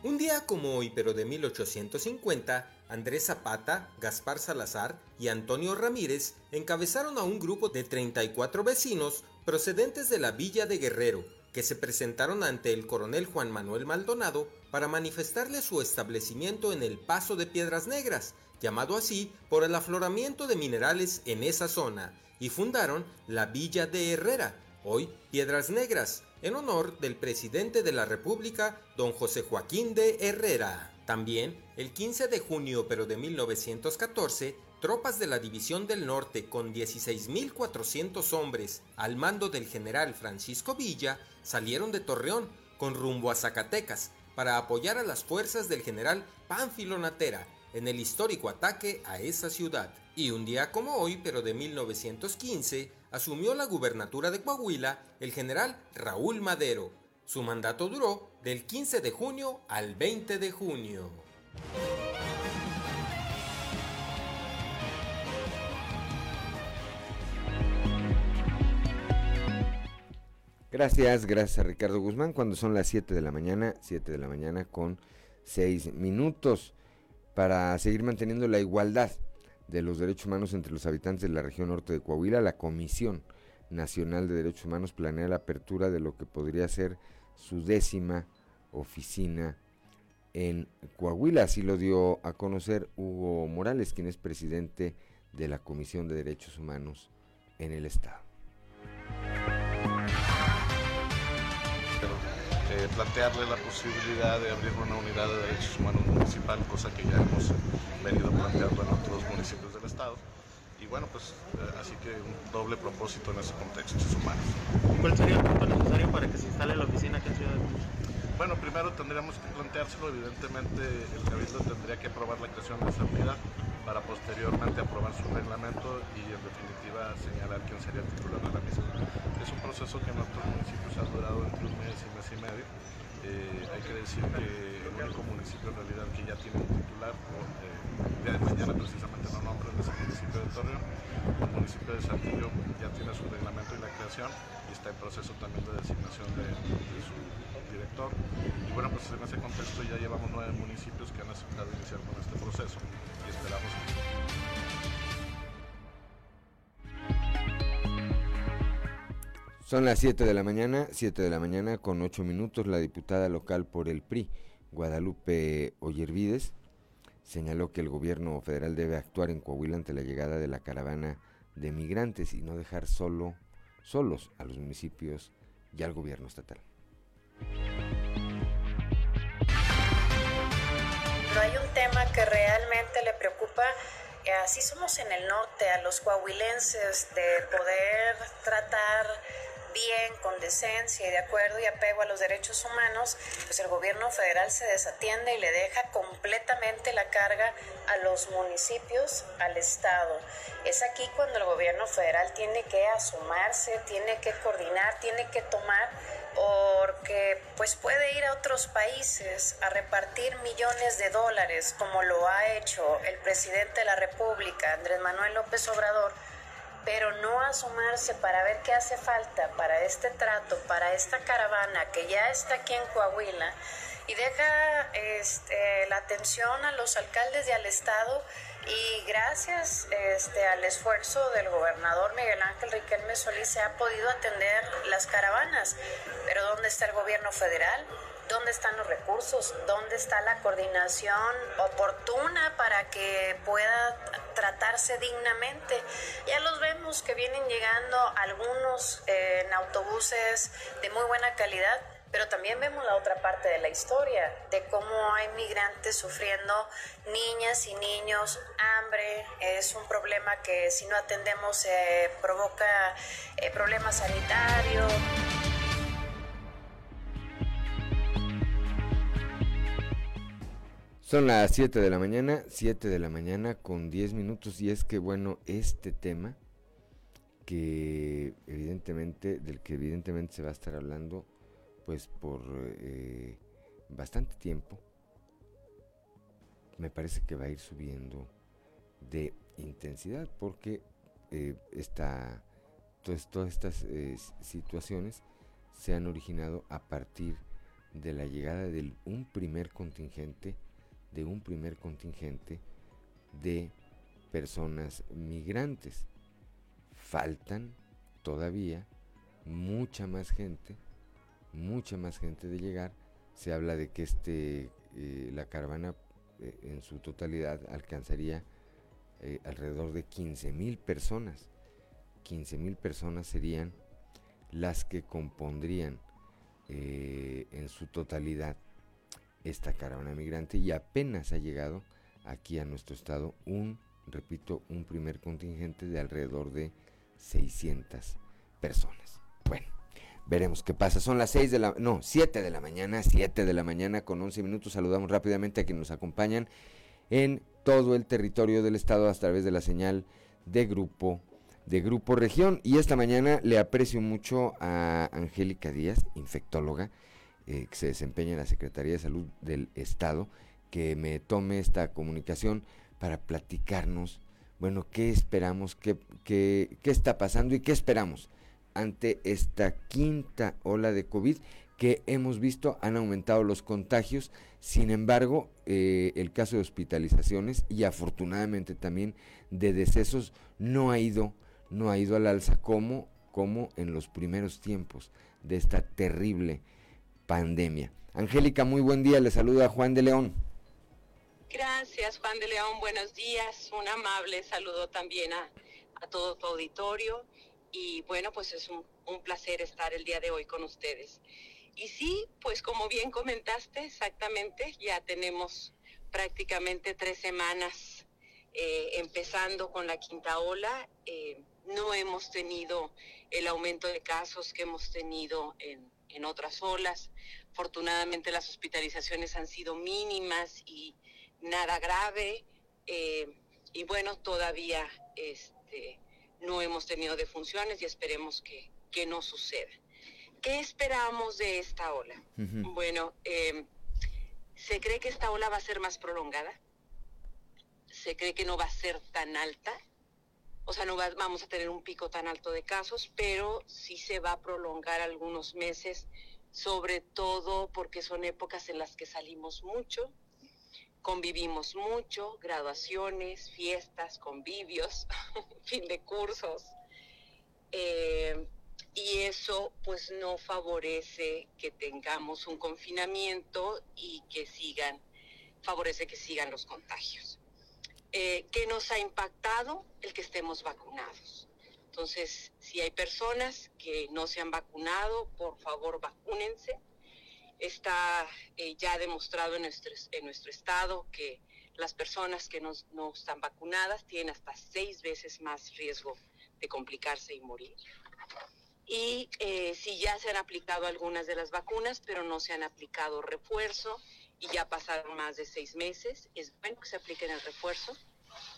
Un día como hoy, pero de 1850, Andrés Zapata, Gaspar Salazar y Antonio Ramírez encabezaron a un grupo de 34 vecinos procedentes de la villa de Guerrero, que se presentaron ante el coronel Juan Manuel Maldonado para manifestarle su establecimiento en el Paso de Piedras Negras, llamado así por el afloramiento de minerales en esa zona, y fundaron la Villa de Herrera, hoy Piedras Negras, en honor del presidente de la República, don José Joaquín de Herrera. También, el 15 de junio pero de 1914, tropas de la División del Norte con 16.400 hombres al mando del general Francisco Villa salieron de Torreón con rumbo a Zacatecas para apoyar a las fuerzas del general Pánfilo Natera en el histórico ataque a esa ciudad. Y un día como hoy, pero de 1915, asumió la gubernatura de Coahuila el general Raúl Madero. Su mandato duró del 15 de junio al 20 de junio. Gracias, gracias a Ricardo Guzmán. Cuando son las 7 de la mañana, 7 de la mañana con 6 minutos, para seguir manteniendo la igualdad de los derechos humanos entre los habitantes de la región norte de Coahuila, la Comisión Nacional de Derechos Humanos planea la apertura de lo que podría ser su décima oficina en Coahuila. Así lo dio a conocer Hugo Morales, quien es presidente de la Comisión de Derechos Humanos en el Estado. Eh, plantearle la posibilidad de abrir una unidad de derechos humanos municipal, cosa que ya hemos venido planteando en otros municipios del estado. Y bueno, pues eh, así que un doble propósito en ese contexto humanos. ¿Cuál sería el punto necesario para que se instale la oficina aquí en Ciudad de México? Bueno, primero tendríamos que planteárselo, evidentemente el Cabildo tendría que aprobar la creación de esa unidad para posteriormente aprobar su reglamento y en definitiva señalar quién sería el titular de la misma. Es un proceso que en otros municipios ha durado entre un mes y mes y medio. Eh, hay que decir que el único municipio en realidad que ya tiene un titular, eh, día de mañana precisamente no nombran es el municipio de Torreón, el municipio de Saltillo ya tiene su reglamento y la creación y está en proceso también de designación de, de su director. Y bueno, pues en ese contexto ya llevamos nueve municipios que han aceptado iniciar con este proceso Son las 7 de la mañana, 7 de la mañana con 8 minutos. La diputada local por el PRI, Guadalupe Ollervides, señaló que el gobierno federal debe actuar en Coahuila ante la llegada de la caravana de migrantes y no dejar solo, solos a los municipios y al gobierno estatal. No hay un tema que realmente le preocupa así somos en el norte, a los coahuilenses, de poder tratar bien, con decencia y de acuerdo y apego a los derechos humanos, pues el gobierno federal se desatiende y le deja completamente la carga a los municipios, al Estado. Es aquí cuando el gobierno federal tiene que asumarse, tiene que coordinar, tiene que tomar porque pues puede ir a otros países a repartir millones de dólares como lo ha hecho el presidente de la República, Andrés Manuel López Obrador, pero no asomarse para ver qué hace falta para este trato, para esta caravana que ya está aquí en Coahuila y deja este, la atención a los alcaldes y al Estado y gracias este, al esfuerzo del gobernador Miguel Ángel Riquelme Solís se ha podido atender las caravanas. Pero ¿dónde está el gobierno federal? ¿Dónde están los recursos? ¿Dónde está la coordinación oportuna para que pueda tratarse dignamente? Ya los vemos que vienen llegando algunos eh, en autobuses de muy buena calidad, pero también vemos la otra parte de la historia, de cómo hay migrantes sufriendo, niñas y niños, hambre, es un problema que si no atendemos eh, provoca problemas sanitarios. Son las 7 de la mañana, 7 de la mañana con 10 minutos y es que bueno, este tema que evidentemente, del que evidentemente se va a estar hablando pues por eh, bastante tiempo, me parece que va a ir subiendo de intensidad porque eh, todas estas eh, situaciones se han originado a partir de la llegada de un primer contingente, de un primer contingente de personas migrantes. Faltan todavía mucha más gente mucha más gente de llegar. Se habla de que este, eh, la caravana eh, en su totalidad alcanzaría eh, alrededor de 15 mil personas. 15 mil personas serían las que compondrían en su totalidad esta caravana migrante y apenas ha llegado aquí a nuestro estado un, repito, un primer contingente de alrededor de 600 personas. Veremos qué pasa. Son las 6 de la, no, 7 de la mañana, 7 de la mañana con 11 minutos. Saludamos rápidamente a quienes nos acompañan en todo el territorio del estado a través de la señal de grupo de Grupo Región. Y esta mañana le aprecio mucho a Angélica Díaz, infectóloga, eh, que se desempeña en la Secretaría de Salud del Estado, que me tome esta comunicación para platicarnos, bueno, qué esperamos, qué, qué, qué está pasando y qué esperamos ante esta quinta ola de COVID que hemos visto han aumentado los contagios, sin embargo eh, el caso de hospitalizaciones y afortunadamente también de decesos no ha ido, no ha ido al alza como, como en los primeros tiempos de esta terrible pandemia. Angélica, muy buen día, le saluda Juan de León. Gracias Juan de León, buenos días, un amable saludo también a, a todo tu auditorio y bueno, pues es un, placer estar el día de hoy con ustedes. Y sí, pues como bien comentaste, exactamente, ya tenemos prácticamente tres semanas eh, empezando con la quinta ola. Eh, no hemos tenido el aumento de casos que hemos tenido en, otras olas. Afortunadamente las hospitalizaciones han sido mínimas y nada grave. Eh, y bueno, todavía este, no hemos tenido defunciones y esperemos que, no suceda. ¿Qué esperamos de esta ola? Bueno, em, se cree que esta ola va a ser más prolongada, se cree que no va a ser tan alta, o sea, no vamos a tener un pico tan alto de casos, pero sí se va a prolongar algunos meses, sobre todo porque son épocas en las que salimos mucho, convivimos mucho, graduaciones, fiestas, convivios, (laughs) fin de cursos. Eh, y eso pues no favorece que tengamos un confinamiento y que sigan, favorece que sigan los contagios. Eh, ¿Qué nos ha impactado? El que estemos vacunados. Entonces, si hay personas que no se han vacunado, por favor vacúnense Está eh, ya demostrado en nuestro, en nuestro estado que las personas que no, están vacunadas tienen hasta seis veces más riesgo de complicarse y morir. Y eh, si ya se han aplicado algunas de las vacunas, pero no se han aplicado refuerzo y ya pasaron más de seis meses, es bueno que se apliquen el refuerzo,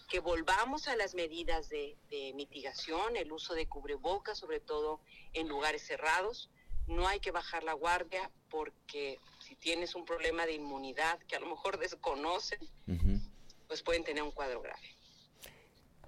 que volvamos a las medidas de, de mitigación, el uso de cubrebocas, sobre todo en lugares cerrados, no hay que bajar la guardia porque si tienes un problema de inmunidad que a lo mejor (laughs) desconocen, pues pueden tener un cuadro grave.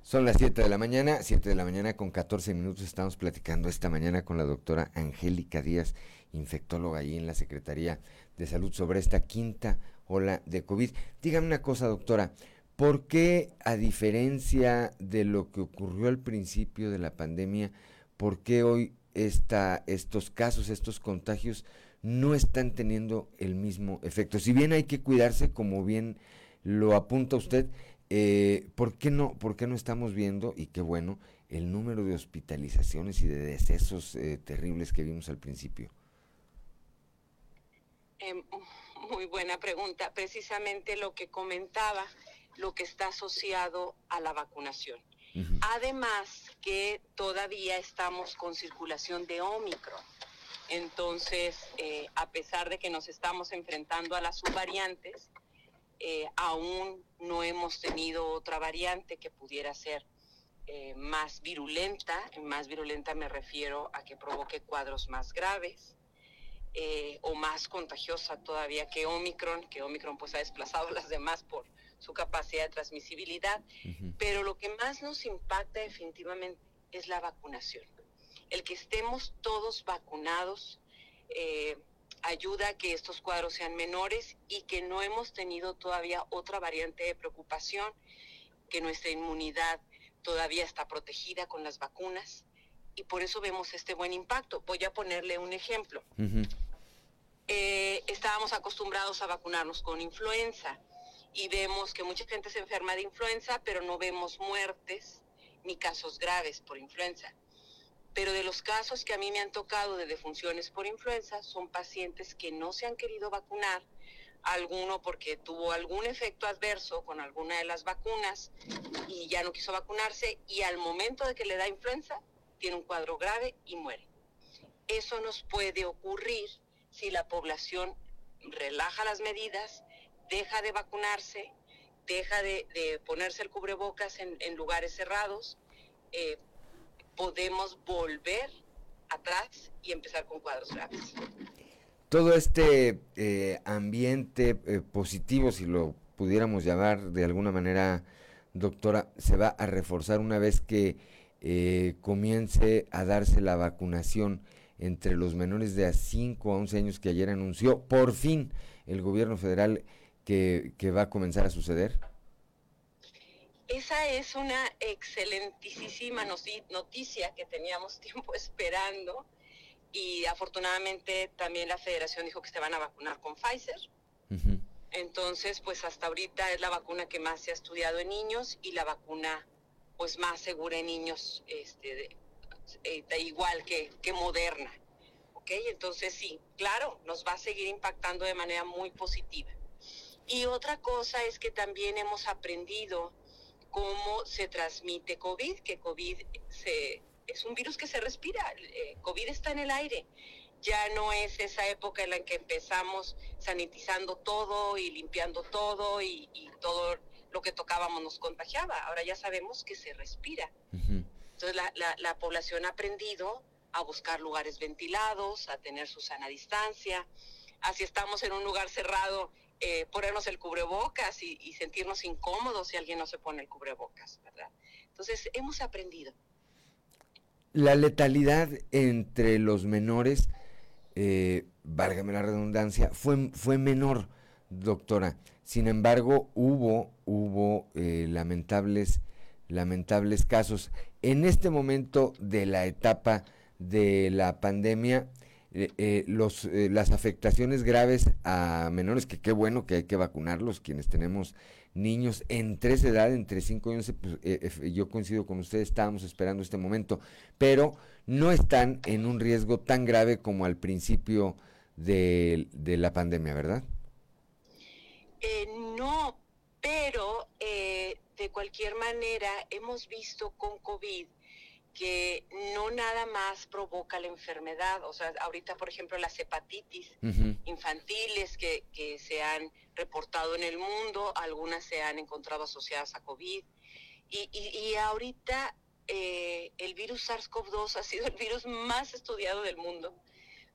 Son las 7 de la mañana, 7 de la mañana con 14 minutos. Estamos platicando esta mañana con la doctora Angélica Díaz, infectóloga ahí en la Secretaría de Salud, sobre esta quinta ola de COVID. Dígame una cosa, doctora. ¿Por qué, a diferencia de lo que ocurrió al principio de la pandemia, por qué hoy esta, estos casos, estos contagios no están teniendo el mismo efecto? Si bien hay que cuidarse, como bien lo apunta usted, eh, ¿por, qué no, ¿por qué no estamos viendo, y qué bueno, el número de hospitalizaciones y de decesos eh, terribles que vimos al principio? Em, muy buena pregunta. Precisamente lo que comentaba, lo que está asociado a la vacunación. Además que todavía estamos con circulación de Omicron. Entonces, eh, a pesar de que nos estamos enfrentando a las subvariantes, eh, aún no hemos tenido otra variante que pudiera ser eh, más virulenta. más virulenta me refiero a que provoque cuadros más graves. O más contagiosa todavía que Omicron, que Omicron pues ha desplazado a las demás por su capacidad de transmisibilidad, pero lo que más nos impacta definitivamente es la vacunación. El que estemos todos vacunados eh, ayuda a que estos cuadros sean menores y que no hemos tenido todavía otra variante de preocupación, que nuestra inmunidad todavía está protegida con las vacunas y por eso vemos este buen impacto. Voy a ponerle un ejemplo. Eh, estábamos acostumbrados a vacunarnos con influenza y vemos que mucha gente se enferma de influenza, pero no vemos muertes ni casos graves por influenza. Pero de los casos que a mí me han tocado de defunciones por influenza son pacientes que no se han querido vacunar, alguno porque tuvo algún efecto adverso con alguna de las vacunas y ya no quiso vacunarse y al momento de que le da influenza tiene un cuadro grave y muere. Eso nos puede ocurrir si la población relaja las medidas, deja de vacunarse, deja de, ponerse el cubrebocas en, lugares cerrados, eh, podemos volver atrás y empezar con cuadros graves. Todo este eh, ambiente eh, positivo, si lo pudiéramos llamar de alguna manera, doctora, se va a reforzar una vez que comience a darse la vacunación entre los menores de a 5 a 11 años que ayer anunció por fin el gobierno federal que, va a comenzar a suceder? Esa es una excelentísima noticia que teníamos (laughs) tiempo esperando y afortunadamente también la federación dijo que se van a vacunar con Pfizer. Entonces, pues hasta ahorita es la vacuna que más se ha estudiado en niños y la vacuna pues más segura en niños este, de, eh, igual que, que Moderna. ¿Ok? Entonces sí, claro, nos va a seguir impactando de manera muy positiva. Y otra cosa es que también hemos aprendido cómo se transmite COVID, que COVID se, es un virus que se respira, eh, COVID está en el aire. Ya no es esa época en la que empezamos sanitizando todo y limpiando todo y, todo lo que tocábamos nos contagiaba. Ahora ya sabemos que se respira. Entonces la, población ha aprendido a buscar lugares ventilados, a tener su sana distancia. Así estamos en un lugar cerrado, eh, ponernos el cubrebocas y, sentirnos incómodos si alguien no se pone el cubrebocas, ¿verdad? Entonces hemos aprendido. La letalidad entre los menores, eh, válgame la redundancia, fue, fue menor, doctora. Sin embargo, hubo, hubo eh, lamentables, lamentables casos. En este momento de la etapa de la pandemia, eh, eh, los, eh, las afectaciones graves a menores, que qué bueno que hay que vacunarlos, quienes tenemos niños en tres edad, entre 5 y 11, pues, yo coincido con ustedes, estábamos esperando este momento, pero no están en un riesgo tan grave como al principio de, de la pandemia, ¿verdad? no, pero de cualquier manera, hemos visto con COVID que no nada más provoca la enfermedad, o sea, ahorita, por ejemplo, las hepatitis infantiles que, se han reportado en el mundo, algunas se han encontrado asociadas a COVID, y, y, ahorita eh, el virus SARS-CoV-2 ha sido el virus más estudiado del mundo,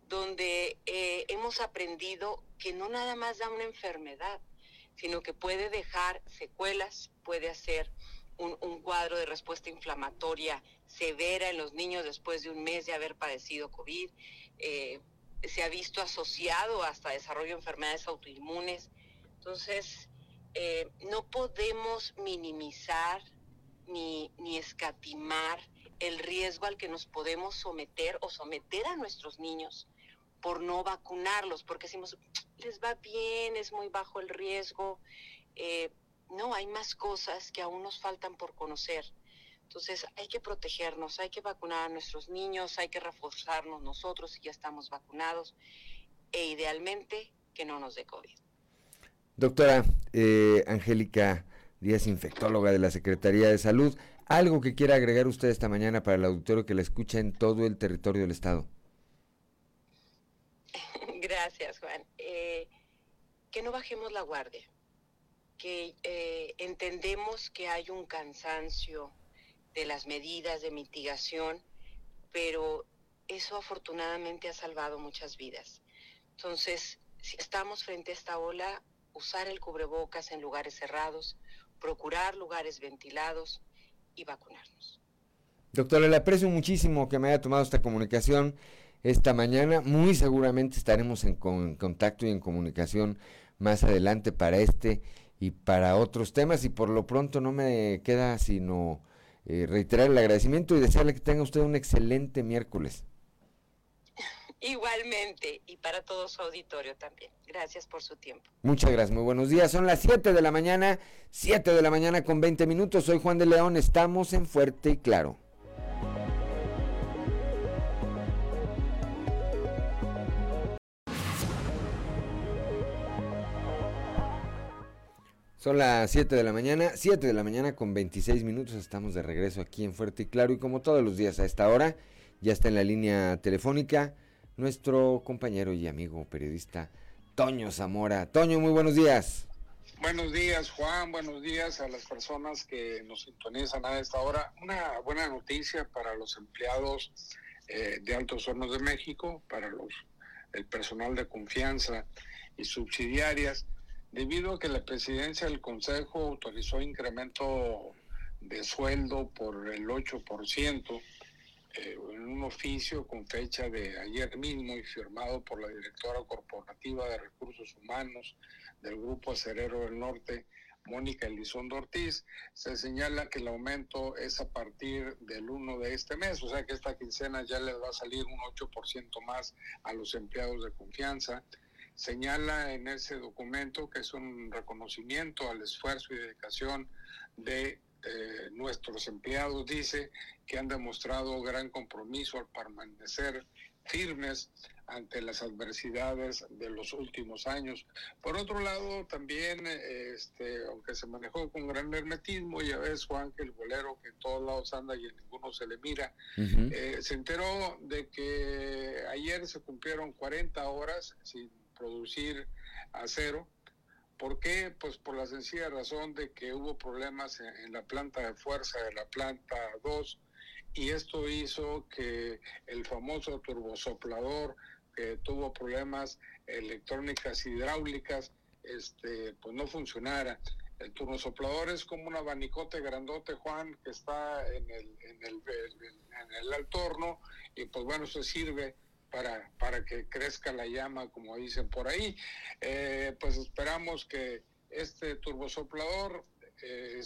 donde eh, hemos aprendido que no nada más da una enfermedad, sino que puede dejar secuelas, puede hacer un, cuadro de respuesta inflamatoria severa en los niños después de un mes de haber padecido COVID. Eh, se ha visto asociado hasta desarrollo de enfermedades autoinmunes. Entonces, eh, no podemos minimizar ni, ni escatimar el riesgo al que nos podemos someter o someter a nuestros niños por no vacunarlos, porque decimos, les va bien, es muy bajo el riesgo. Eh, no, hay más cosas que aún nos faltan por conocer. Entonces hay que protegernos, hay que vacunar a nuestros niños, hay que reforzarnos nosotros si ya estamos vacunados e idealmente que no nos dé COVID. Doctora eh, Angélica Díaz, infectóloga de la Secretaría de Salud, ¿algo que quiera agregar usted esta mañana para el auditorio que la escucha en todo el territorio del Estado? (laughs) Gracias, Juan. Eh, que no bajemos la guardia, que eh, entendemos que hay un cansancio de las medidas de mitigación, pero eso afortunadamente ha salvado muchas vidas. Entonces, si estamos frente a esta ola, usar el cubrebocas en lugares cerrados, procurar lugares ventilados y vacunarnos. Doctora, le aprecio muchísimo que me haya tomado esta comunicación esta mañana. Muy seguramente estaremos en, contacto y en comunicación más adelante para este y para otros temas y por lo pronto no me queda sino eh, reiterar el agradecimiento y desearle que tenga usted un excelente miércoles. (laughs) Igualmente, y para todo su auditorio también. Gracias por su tiempo. Muchas gracias, muy buenos días. Son las 7 de la mañana, 7 de la mañana con 20 minutos. Soy Juan de León, estamos en Fuerte y Claro. Son las 7 de la mañana, 7 de la mañana con 26 minutos, estamos de regreso aquí en Fuerte y Claro y como todos los días a esta hora, ya está en la línea telefónica nuestro compañero y amigo periodista Toño Zamora. Toño, muy buenos días. Buenos días Juan, buenos días a las personas que nos sintonizan a esta hora. Una buena noticia para los empleados eh, de Altos Hornos de México, para los el personal de confianza y subsidiarias debido a que la presidencia del Consejo autorizó incremento de sueldo por el 8% eh, en un oficio con fecha de ayer mismo y firmado por la directora corporativa de recursos humanos del Grupo Acerero del Norte, Mónica Elizondo Ortiz, se señala que el aumento es a partir del 1 de este mes, o sea que esta quincena ya les va a salir un 8% más a los empleados de confianza señala en ese documento que es un reconocimiento al esfuerzo y dedicación de eh, nuestros empleados, dice que han demostrado gran compromiso al permanecer firmes ante las adversidades de los últimos años. Por otro lado, también, este, aunque se manejó con gran hermetismo, ya ves, Juan, que el bolero que en todos lados anda y en ninguno se le mira, eh, se enteró de que ayer se cumplieron 40 horas sin producir acero. ¿Por qué? Pues por la sencilla razón de que hubo problemas en, la planta de fuerza de la planta 2 y esto hizo que el famoso turbosoplador que tuvo problemas electrónicas hidráulicas este pues no funcionara. El turbosoplador es como un abanicote grandote, Juan, que está en el, en el, en el altorno y pues bueno, eso sirve para, para que crezca la llama, como dicen por ahí. Eh, pues esperamos que este turbosoplador eh,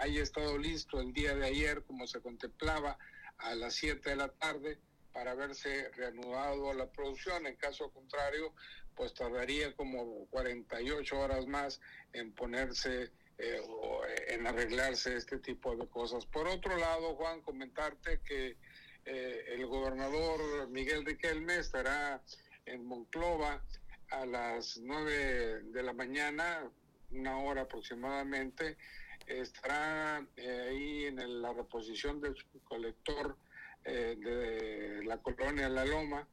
haya estado listo el día de ayer, como se contemplaba, a las 7 de la tarde, para haberse reanudado la producción. En caso contrario, pues tardaría como 48 horas más en ponerse eh, o en arreglarse este tipo de cosas. Por otro lado, Juan, comentarte que eh, el gobernador Miguel Riquelme estará en Monclova a las 9 de la mañana, una hora aproximadamente, estará eh, ahí en la reposición del colector eh, de la colonia La Loma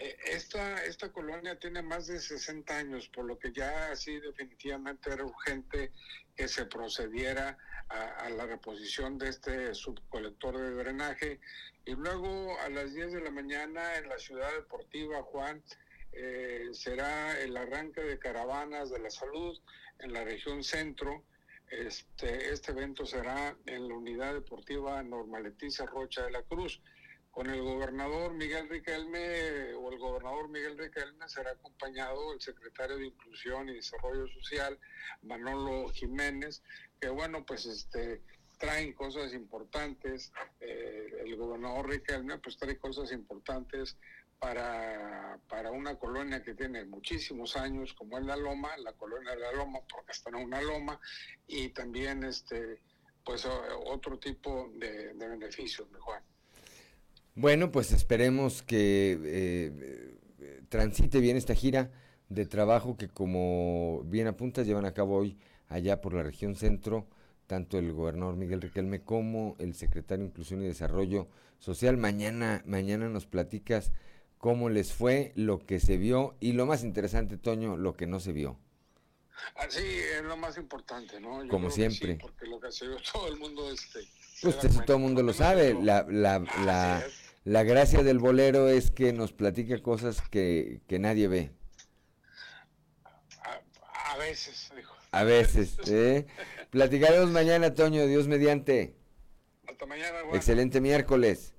Eh, esta, esta colonia tiene más de 60 años, por lo que ya así definitivamente era urgente que se procediera a, la reposición de este subcolector de drenaje. Y luego a las 10 de la mañana en la ciudad deportiva, Juan, eh, será el arranque de caravanas de la salud en la región centro. Este, este evento será en la unidad deportiva Norma Leticia Rocha de la Cruz. Con el gobernador Miguel Riquelme o el gobernador Miguel Riquelme será acompañado el secretario de Inclusión y Desarrollo Social, Manolo Jiménez, que bueno, pues este traen cosas importantes, eh, el gobernador Riquelme pues trae cosas importantes para, para una colonia que tiene muchísimos años, como es la Loma, la colonia de la Loma, porque está en una loma, y también este pues otro tipo de, beneficios. Bueno, pues esperemos que eh, transite bien esta gira de trabajo que como bien apuntas llevan a cabo hoy allá por la región centro, tanto el gobernador Miguel Riquelme como el secretario de Inclusión y Desarrollo Social. Mañana, mañana nos platicas cómo les fue, lo que se vio y lo más interesante, Toño, lo que no se vio. Así es lo más importante, ¿no? Como siempre. porque lo que se vio (laughs) todo el mundo... Este, Usted todo el mundo lo sabe, la, la, la, la gracia del bolero es que nos platica cosas que, nadie ve. A, veces, dijo. A veces, (laughs) ¿eh? Platicaremos mañana, Toño, Dios mediante. Hasta mañana, Excelente miércoles.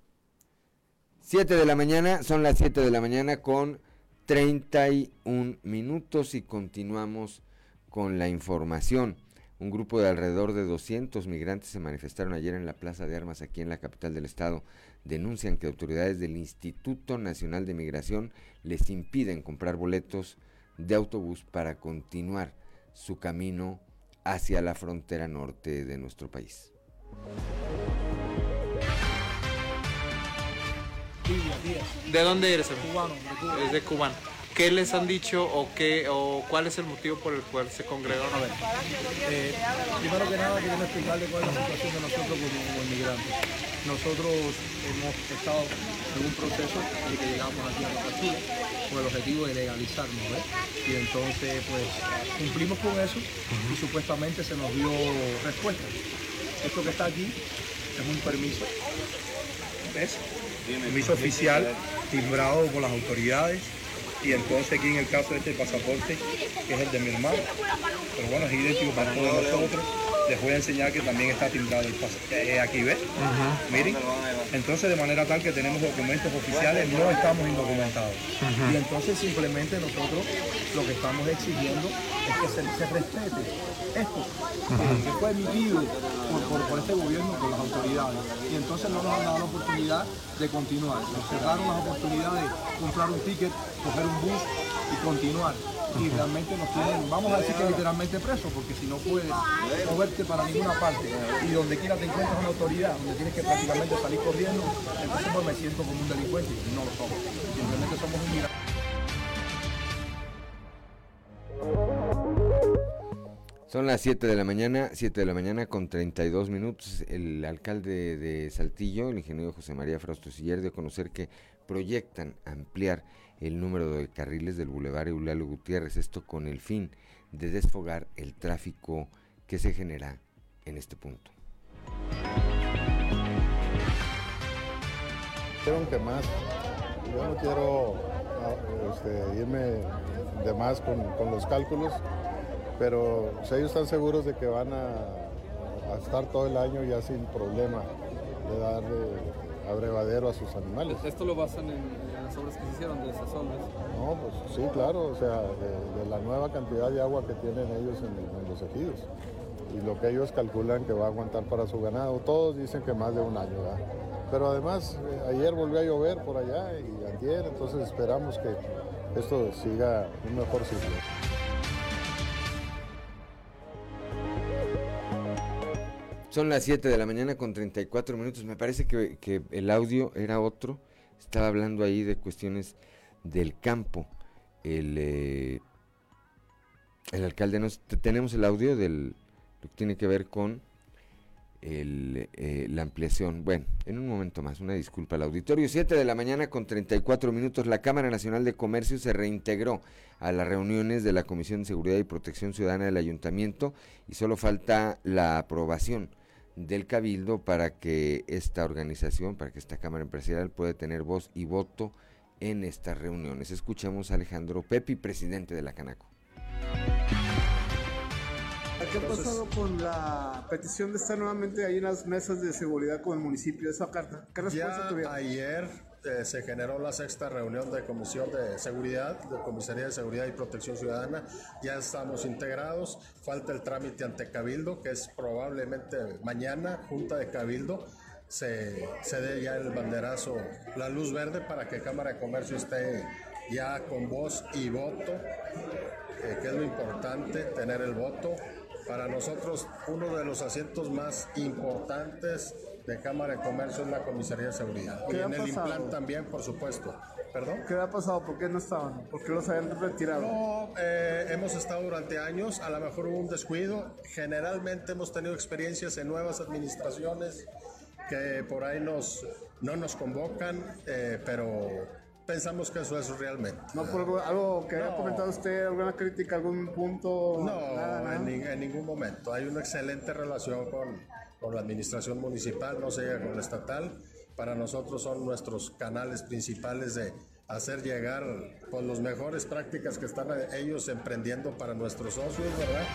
Siete de la mañana, son las siete de la mañana con 31 minutos y continuamos con la información. Un grupo de alrededor de 200 migrantes se manifestaron ayer en la Plaza de Armas aquí en la capital del estado denuncian que autoridades del Instituto Nacional de Migración les impiden comprar boletos de autobús para continuar su camino hacia la frontera norte de nuestro país. ¿De dónde eres? Cubano. Es de cubano. ¿Qué les han dicho o qué o cuál es el motivo por el cual se congregaron? A ver, eh, primero que nada quiero explicarle cuál es la situación de nosotros como, inmigrantes. Nosotros hemos estado en un proceso de que llegamos aquí a Nueva Chile con el objetivo de legalizarnos, ¿ves? Y entonces pues cumplimos con eso y supuestamente se nos dio respuesta. Esto que está aquí es un permiso, ¿ves? Permiso oficial timbrado por las autoridades y entonces aquí en el caso de este pasaporte, que es el de mi hermano, pero bueno, es idéntico para todos nosotros, les voy a enseñar que también está timbrado el pasaporte. Eh, aquí, ¿ves? Miren, entonces de manera tal que tenemos documentos oficiales, no estamos indocumentados. Y entonces simplemente nosotros lo que estamos exigiendo es que se, respete esto, que fue emitido por, este gobierno, por las autoridades. Y entonces no nos han dado la oportunidad de continuar. Nos cerraron las oportunidades de comprar un ticket, coger un bus y continuar y realmente nos tienen, vamos a decir que literalmente presos, porque si no puedes moverte para ninguna parte y donde quiera te encuentras una autoridad, donde tienes que prácticamente salir corriendo, entonces pues me siento como un delincuente y no lo somos. Simplemente somos un Son las 7 de la mañana, 7 de la mañana con 32 minutos. El alcalde de Saltillo, el ingeniero José María Frausto Siller, dio a conocer que proyectan ampliar el número de carriles del Boulevard Eulalio Gutiérrez, esto con el fin de desfogar el tráfico que se genera en este punto. Quiero que más, yo no quiero ah, este, irme de más con, los cálculos, pero si ellos están seguros de que van a, a estar todo el año ya sin problema de darle abrevadero a sus animales. ¿Esto lo basan en, las obras que se hicieron de esas obras? No, pues sí, claro, o sea, de, la nueva cantidad de agua que tienen ellos en, los ejidos y lo que ellos calculan que va a aguantar para su ganado. Todos dicen que más de un año, ¿verdad? Pero además, eh, ayer volvió a llover por allá y ayer, entonces esperamos que esto siga un mejor ciclo. Son las 7 de la mañana con 34 minutos. Me parece que, el audio era otro. Estaba hablando ahí de cuestiones del campo. El, eh, el alcalde nos... Tenemos el audio del... Lo que tiene que ver con eh, la ampliación. Bueno, en un momento más, una disculpa al auditorio. 7 de la mañana con 34 minutos, la Cámara Nacional de Comercio se reintegró a las reuniones de la Comisión de Seguridad y Protección Ciudadana del Ayuntamiento y solo falta la aprobación del Cabildo para que esta organización, para que esta Cámara Empresarial pueda tener voz y voto en estas reuniones. Escuchamos a Alejandro Pepi, presidente de la Canaco. ¿Qué ha pasado con la petición de estar nuevamente ahí en las mesas de seguridad con el municipio de esa carta? ¿Qué respuesta tuvieron? Ayer eh, se generó la sexta reunión de Comisión de Seguridad, de Comisaría de Seguridad y Protección Ciudadana. Ya estamos integrados. Falta el trámite ante Cabildo, que es probablemente mañana, Junta de Cabildo. Se, se dé ya el banderazo, la luz verde para que Cámara de Comercio esté ya con voz y voto, eh, que es lo importante, tener el voto para nosotros, uno de los asientos más importantes de Cámara de Comercio es la Comisaría de Seguridad. Y en el implante también, por supuesto. ¿Perdón? ¿Qué ha pasado? ¿Por qué no estaban? ¿Por qué los habían retirado? No, eh, hemos estado durante años, a lo mejor hubo un descuido. Generalmente hemos tenido experiencias en nuevas administraciones que por ahí nos, no nos convocan, eh, pero pensamos que eso es realmente. No, por algo, que haya comentado usted, alguna crítica, algún punto. No, En, ningún momento. Hay una excelente relación con, con la administración municipal, no sé, con la estatal. Para nosotros son nuestros canales principales de hacer llegar con pues, las mejores prácticas que están ellos emprendiendo para nuestros socios, ¿verdad?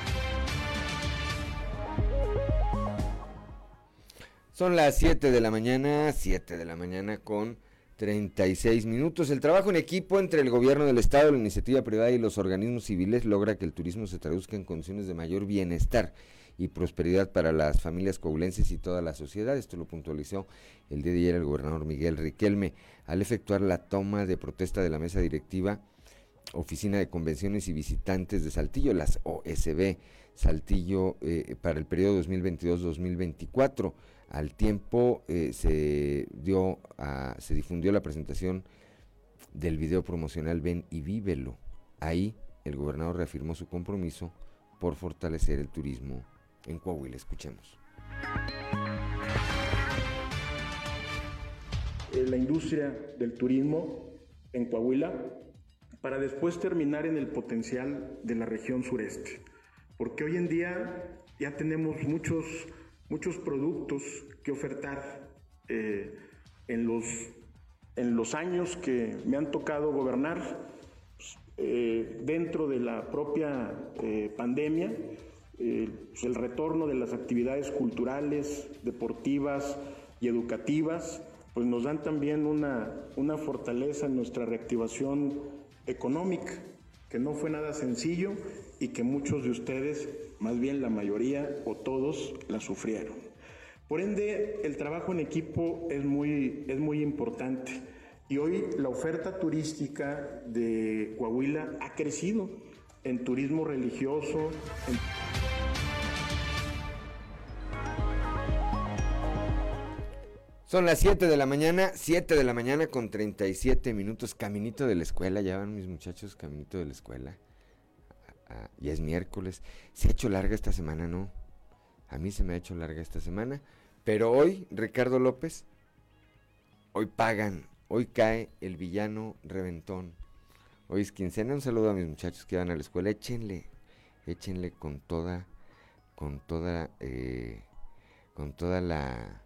Son las 7 de la mañana, 7 de la mañana con 36 minutos. El trabajo en equipo entre el gobierno del Estado, la iniciativa privada y los organismos civiles logra que el turismo se traduzca en condiciones de mayor bienestar y prosperidad para las familias coahuilenses y toda la sociedad. Esto lo puntualizó el día de ayer el gobernador Miguel Riquelme al efectuar la toma de protesta de la mesa directiva Oficina de Convenciones y Visitantes de Saltillo, las OSB Saltillo, eh, para el periodo 2022-2024. Al tiempo eh, se dio se difundió la presentación del video promocional Ven y vívelo. Ahí el gobernador reafirmó su compromiso por fortalecer el turismo en Coahuila. Escuchemos. Eh, la industria del turismo en Coahuila para después terminar en el potencial de la región sureste. Porque hoy en día ya tenemos muchos muchos productos que ofertar eh, en, los, en los años que me han tocado gobernar pues, eh, dentro de la propia pandemia. Pues, el retorno de las actividades culturales, deportivas y educativas, pues nos dan también una, una fortaleza en nuestra reactivación económica, que no fue nada sencillo y que muchos de ustedes más bien la mayoría o todos la sufrieron. Por ende, el trabajo en equipo es muy, es muy importante y hoy la oferta turística de Coahuila ha crecido en turismo religioso. Son las 7 de la mañana, 7 de la mañana con 37 minutos, caminito de la escuela, ya van mis muchachos, caminito de la escuela ya es miércoles. Se ha hecho larga esta semana, ¿no? A mí se me ha hecho larga esta semana. Pero hoy, Ricardo López, hoy pagan, hoy cae el villano reventón. Hoy es quincena, un saludo a mis muchachos que van a la escuela. Échenle, échenle con toda, con toda, eh, con toda la,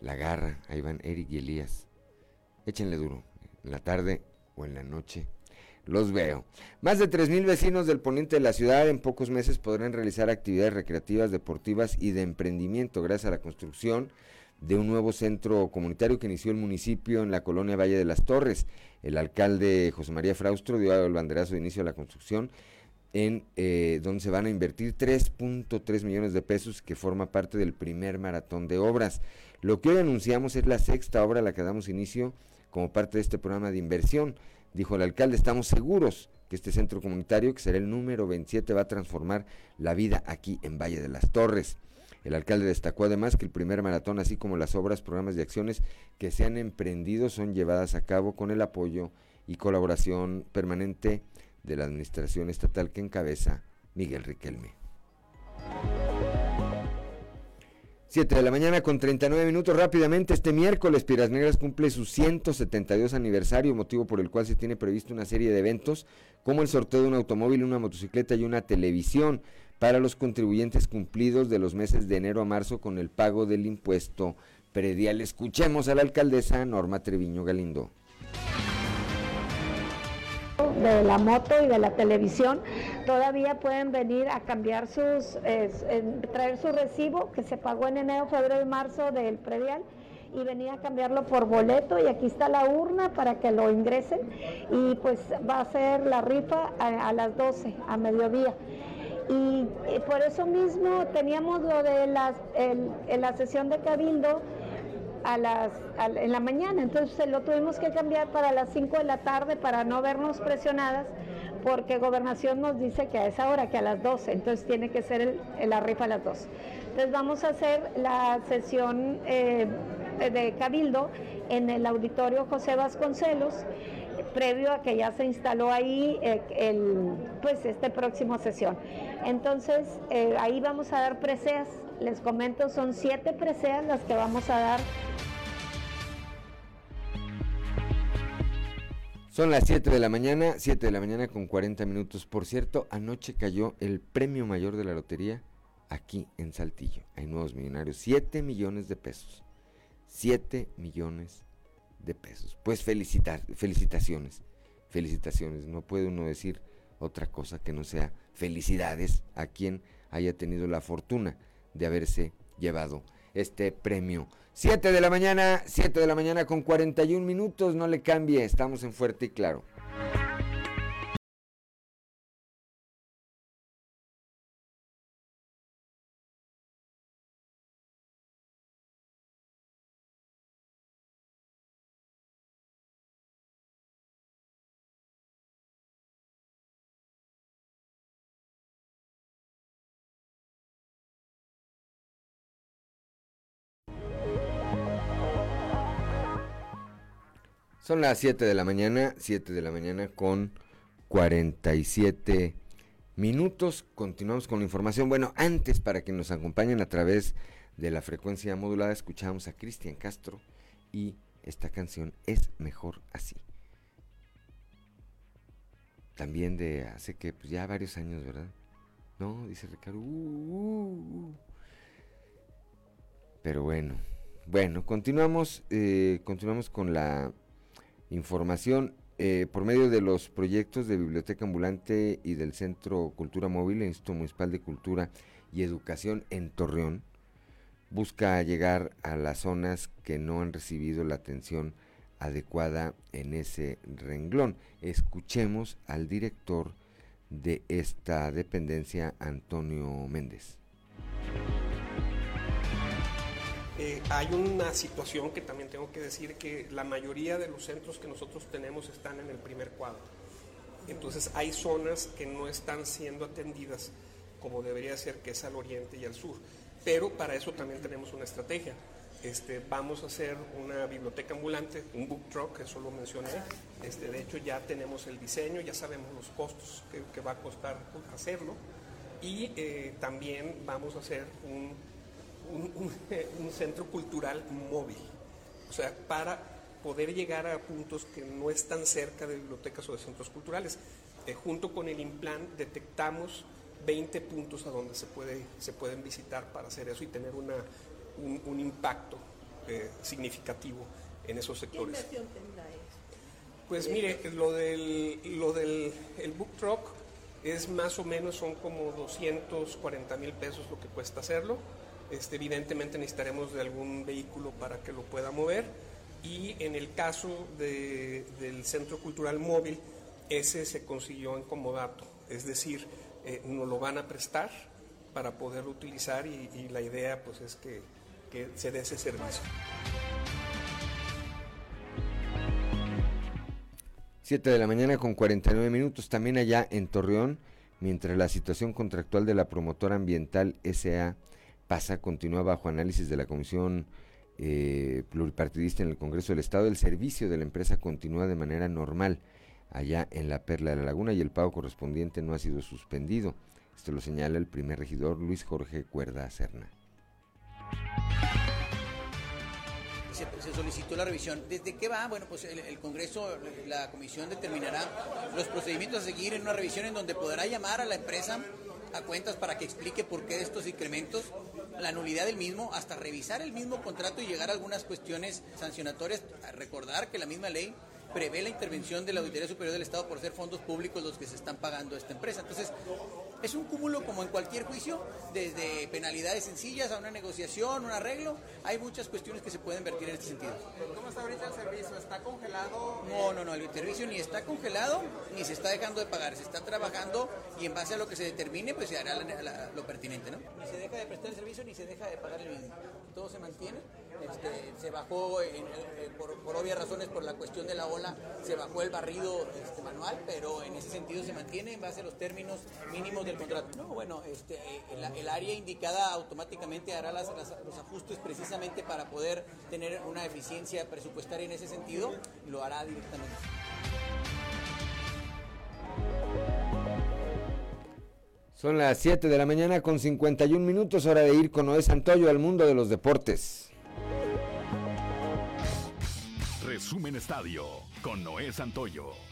la garra. Ahí van Eric y Elías. Échenle duro, en la tarde o en la noche los veo. Más de 3.000 vecinos del poniente de la ciudad en pocos meses podrán realizar actividades recreativas, deportivas y de emprendimiento gracias a la construcción de un nuevo centro comunitario que inició el municipio en la colonia Valle de las Torres. El alcalde José María Fraustro dio el banderazo de inicio a la construcción en eh, donde se van a invertir 3.3 millones de pesos que forma parte del primer maratón de obras. Lo que hoy anunciamos es la sexta obra a la que damos inicio como parte de este programa de inversión. Dijo el alcalde, estamos seguros que este centro comunitario, que será el número 27, va a transformar la vida aquí en Valle de las Torres. El alcalde destacó además que el primer maratón, así como las obras, programas de acciones que se han emprendido, son llevadas a cabo con el apoyo y colaboración permanente de la administración estatal que encabeza Miguel Riquelme. 7 de la mañana con 39 minutos rápidamente. Este miércoles Piras Negras cumple su 172 aniversario, motivo por el cual se tiene previsto una serie de eventos como el sorteo de un automóvil, una motocicleta y una televisión para los contribuyentes cumplidos de los meses de enero a marzo con el pago del impuesto predial. Escuchemos a la alcaldesa Norma Treviño Galindo de la moto y de la televisión, todavía pueden venir a cambiar sus, traer su recibo que se pagó en enero, febrero y marzo del predial y venir a cambiarlo por boleto y aquí está la urna para que lo ingresen y pues va a ser la rifa a, las 12, a mediodía. Y, por eso mismo teníamos lo de las, la sesión de cabildo, a las, en la mañana, entonces lo tuvimos que cambiar para las 5 de la tarde para no vernos presionadas, porque gobernación nos dice que a esa hora, que a las 12, entonces tiene que ser la rifa a las 12. Entonces vamos a hacer la sesión eh, de Cabildo en el auditorio José Vasconcelos, previo a que ya se instaló ahí eh, el, pues este próximo sesión. Entonces eh, ahí vamos a dar preseas, les comento, son siete preseas las que vamos a dar Son las 7 de la mañana, 7 de la mañana con 40 minutos. Por cierto, anoche cayó el premio mayor de la lotería aquí en Saltillo. Hay nuevos millonarios, 7 millones de pesos. 7 millones de pesos. Pues felicitaciones, felicitaciones. No puede uno decir otra cosa que no sea felicidades a quien haya tenido la fortuna de haberse llevado este premio. 7 de la mañana, 7 de la mañana con 41 minutos, no le cambie, estamos en fuerte y claro. Son las 7 de la mañana, 7 de la mañana con 47 minutos. Continuamos con la información. Bueno, antes para que nos acompañen a través de la frecuencia modulada, escuchamos a Cristian Castro y esta canción es mejor así. También de hace que pues ya varios años, ¿verdad? No, dice Ricardo. Uh, uh, uh. Pero bueno, bueno, continuamos, eh, continuamos con la información eh, por medio de los proyectos de Biblioteca Ambulante y del Centro Cultura Móvil, el Instituto Municipal de Cultura y Educación en Torreón, busca llegar a las zonas que no han recibido la atención adecuada en ese renglón. Escuchemos al director de esta dependencia, Antonio Méndez. Eh, hay una situación que también tengo que decir que la mayoría de los centros que nosotros tenemos están en el primer cuadro. Entonces hay zonas que no están siendo atendidas como debería ser, que es al oriente y al sur. Pero para eso también tenemos una estrategia. Este, vamos a hacer una biblioteca ambulante, un book truck, eso lo mencioné. Este, de hecho ya tenemos el diseño, ya sabemos los costos que, va a costar hacerlo. Y eh, también vamos a hacer un un, centro cultural móvil, o sea, para poder llegar a puntos que no están cerca de bibliotecas o de centros culturales. Eh, junto con el Implan detectamos 20 puntos a donde se, puede, se pueden visitar para hacer eso y tener una, un, impacto eh, significativo en esos sectores. ¿Qué inversión tendrá eso? Pues mire, lo del, lo del el book truck es más o menos, son como 240 mil pesos lo que cuesta hacerlo. Este, evidentemente necesitaremos de algún vehículo para que lo pueda mover. Y en el caso del Centro Cultural Móvil, ese se consiguió en comodato, es decir, eh, nos lo van a prestar para poderlo utilizar y, la idea pues es que, se dé ese servicio. 7 de la mañana con 49 minutos, también allá en Torreón, mientras la situación contractual de la promotora ambiental SA pasa, continúa bajo análisis de la Comisión eh, Pluripartidista en el Congreso del Estado. El servicio de la empresa continúa de manera normal allá en la Perla de la Laguna y el pago correspondiente no ha sido suspendido. Esto lo señala el primer regidor Luis Jorge Cuerda Serna. se, solicitó la revisión. ¿Desde qué va? Bueno, pues el, Congreso, la Comisión determinará los procedimientos a seguir en una revisión en donde podrá llamar a la empresa a cuentas para que explique por qué estos incrementos, la nulidad del mismo, hasta revisar el mismo contrato y llegar a algunas cuestiones sancionatorias. A recordar que la misma ley prevé la intervención de la Auditoría Superior del Estado por ser fondos públicos los que se están pagando a esta empresa. Entonces, es un cúmulo como en cualquier juicio, desde penalidades sencillas a una negociación, un arreglo. Hay muchas cuestiones que se pueden vertir en este sentido. ¿Cómo está ahorita el servicio? ¿Está congelado? No, no, no. El servicio ni está congelado ni se está dejando de pagar. Se está trabajando y en base a lo que se determine, pues se hará lo pertinente, ¿no? Ni se deja de prestar el servicio ni se deja de pagar el mismo. Todo se mantiene. Este, se bajó eh, por, obvias razones por la cuestión de la ola, se bajó el barrido este, manual, pero en ese sentido se mantiene en base a los términos mínimos del contrato. No, bueno, este, el, área indicada automáticamente hará los ajustes precisamente para poder tener una eficiencia presupuestaria en ese sentido, lo hará directamente. Son las 7 de la mañana con 51 minutos, hora de ir con Noé Santoyo al mundo de los deportes. Resumen Estadio con Noé Santoyo.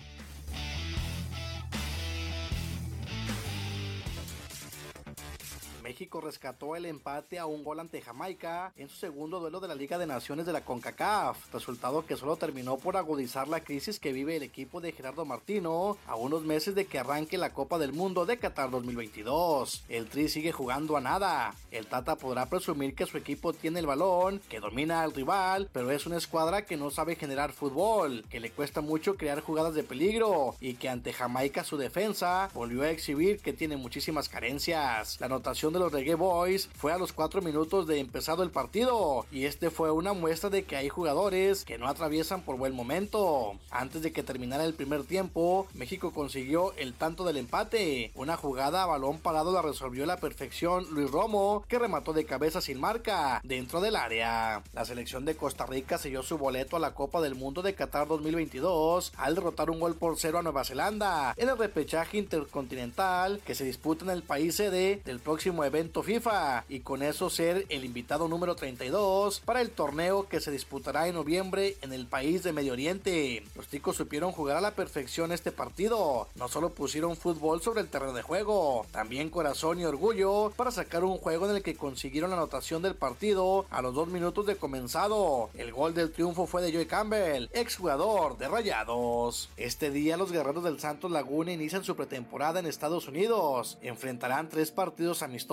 México rescató el empate a un gol ante Jamaica en su segundo duelo de la Liga de Naciones de la CONCACAF, resultado que solo terminó por agudizar la crisis que vive el equipo de Gerardo Martino a unos meses de que arranque la Copa del Mundo de Qatar 2022. El Tri sigue jugando a nada. El Tata podrá presumir que su equipo tiene el balón, que domina al rival, pero es una escuadra que no sabe generar fútbol, que le cuesta mucho crear jugadas de peligro y que ante Jamaica su defensa volvió a exhibir que tiene muchísimas carencias. La anotación de los Reggae Boys fue a los 4 minutos de empezado el partido y este fue una muestra de que hay jugadores que no atraviesan por buen momento. Antes de que terminara el primer tiempo, México consiguió el tanto del empate. Una jugada a balón parado la resolvió a la perfección Luis Romo, que remató de cabeza sin marca dentro del área. La selección de Costa Rica selló su boleto a la Copa del Mundo de Qatar 2022 al derrotar un gol por cero a Nueva Zelanda en el repechaje intercontinental que se disputa en el país sede del próximo evento FIFA y con eso ser el invitado número 32 para el torneo que se disputará en noviembre en el país de Medio Oriente. Los ticos supieron jugar a la perfección este partido, no solo pusieron fútbol sobre el terreno de juego, también corazón y orgullo para sacar un juego en el que consiguieron la anotación del partido a los dos minutos de comenzado. El gol del triunfo fue de Joey Campbell, exjugador de Rayados. Este día los guerreros del Santos Laguna inician su pretemporada en Estados Unidos. Enfrentarán tres partidos amistosos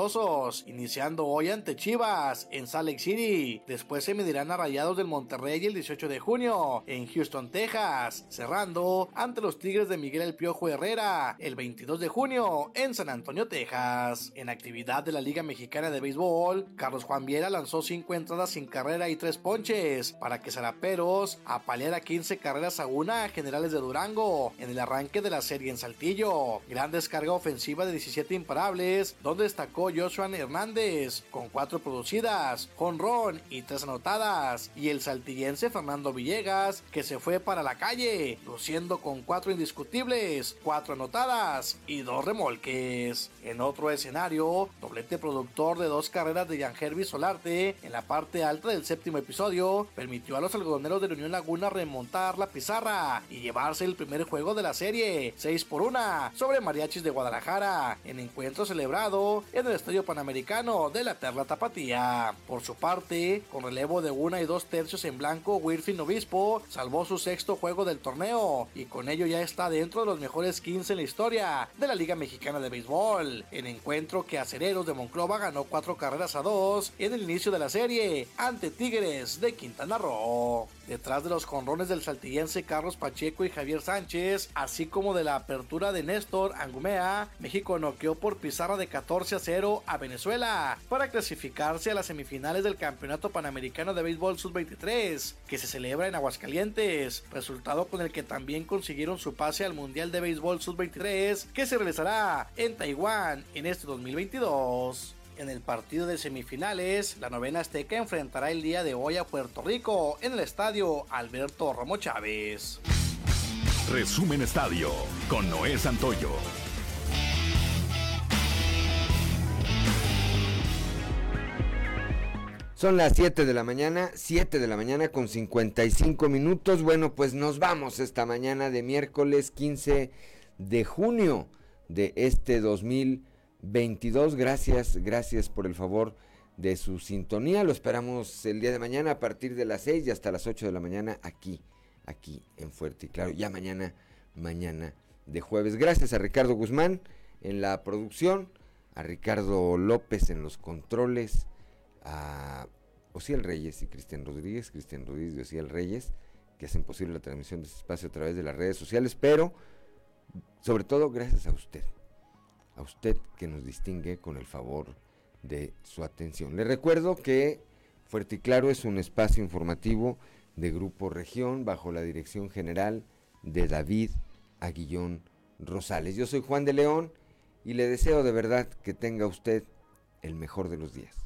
iniciando hoy ante Chivas en Salt Lake City. Después se medirán a Rayados del Monterrey el 18 de junio en Houston, Texas, cerrando ante los Tigres de Miguel El Piojo Herrera el 22 de junio en San Antonio, Texas. En actividad de la Liga Mexicana de Béisbol, Carlos Juan Viera lanzó 5 entradas sin carrera y 3 ponches para que Zaraperos apaleara 15 carreras a una Generales de Durango en el arranque de la serie en Saltillo. Gran descarga ofensiva de 17 imparables, donde destacó Joshua Hernández con cuatro producidas, con Ron y tres anotadas, y el saltillense Fernando Villegas que se fue para la calle, luciendo con cuatro indiscutibles, cuatro anotadas y dos remolques. En otro escenario, doblete productor de dos carreras de Hervis Solarte en la parte alta del séptimo episodio permitió a los algodoneros de la Unión Laguna remontar la pizarra y llevarse el primer juego de la serie, 6 por 1 sobre Mariachis de Guadalajara, en encuentro celebrado en el Estadio Panamericano de la Perla Tapatía. Por su parte, con relevo de una y dos tercios en blanco, Wilfin Obispo salvó su sexto juego del torneo y con ello ya está dentro de los mejores 15 en la historia de la Liga Mexicana de Béisbol. En encuentro que Acereros de Monclova ganó cuatro carreras a dos en el inicio de la serie ante Tigres de Quintana Roo. Detrás de los conrones del saltillense Carlos Pacheco y Javier Sánchez, así como de la apertura de Néstor Angumea, México noqueó por pizarra de 14 a 0 a Venezuela para clasificarse a las semifinales del Campeonato Panamericano de Béisbol Sub-23, que se celebra en Aguascalientes, resultado con el que también consiguieron su pase al Mundial de Béisbol Sub-23, que se realizará en Taiwán en este 2022. En el partido de semifinales, la novena Azteca enfrentará el día de hoy a Puerto Rico en el estadio Alberto Romo Chávez. Resumen Estadio con Noé Santoyo. Son las 7 de la mañana, 7 de la mañana con 55 minutos. Bueno, pues nos vamos esta mañana de miércoles 15 de junio de este 2022. Gracias, gracias por el favor de su sintonía. Lo esperamos el día de mañana a partir de las 6 y hasta las 8 de la mañana aquí, aquí en Fuerte y Claro. Ya mañana, mañana de jueves. Gracias a Ricardo Guzmán en la producción, a Ricardo López en los controles a Ociel Reyes y Cristian Rodríguez, Cristian Rodríguez y Ociel Reyes, que hacen posible la transmisión de este espacio a través de las redes sociales, pero sobre todo gracias a usted, a usted que nos distingue con el favor de su atención. Le recuerdo que Fuerte y Claro es un espacio informativo de Grupo Región bajo la dirección general de David Aguillón Rosales. Yo soy Juan de León y le deseo de verdad que tenga usted el mejor de los días.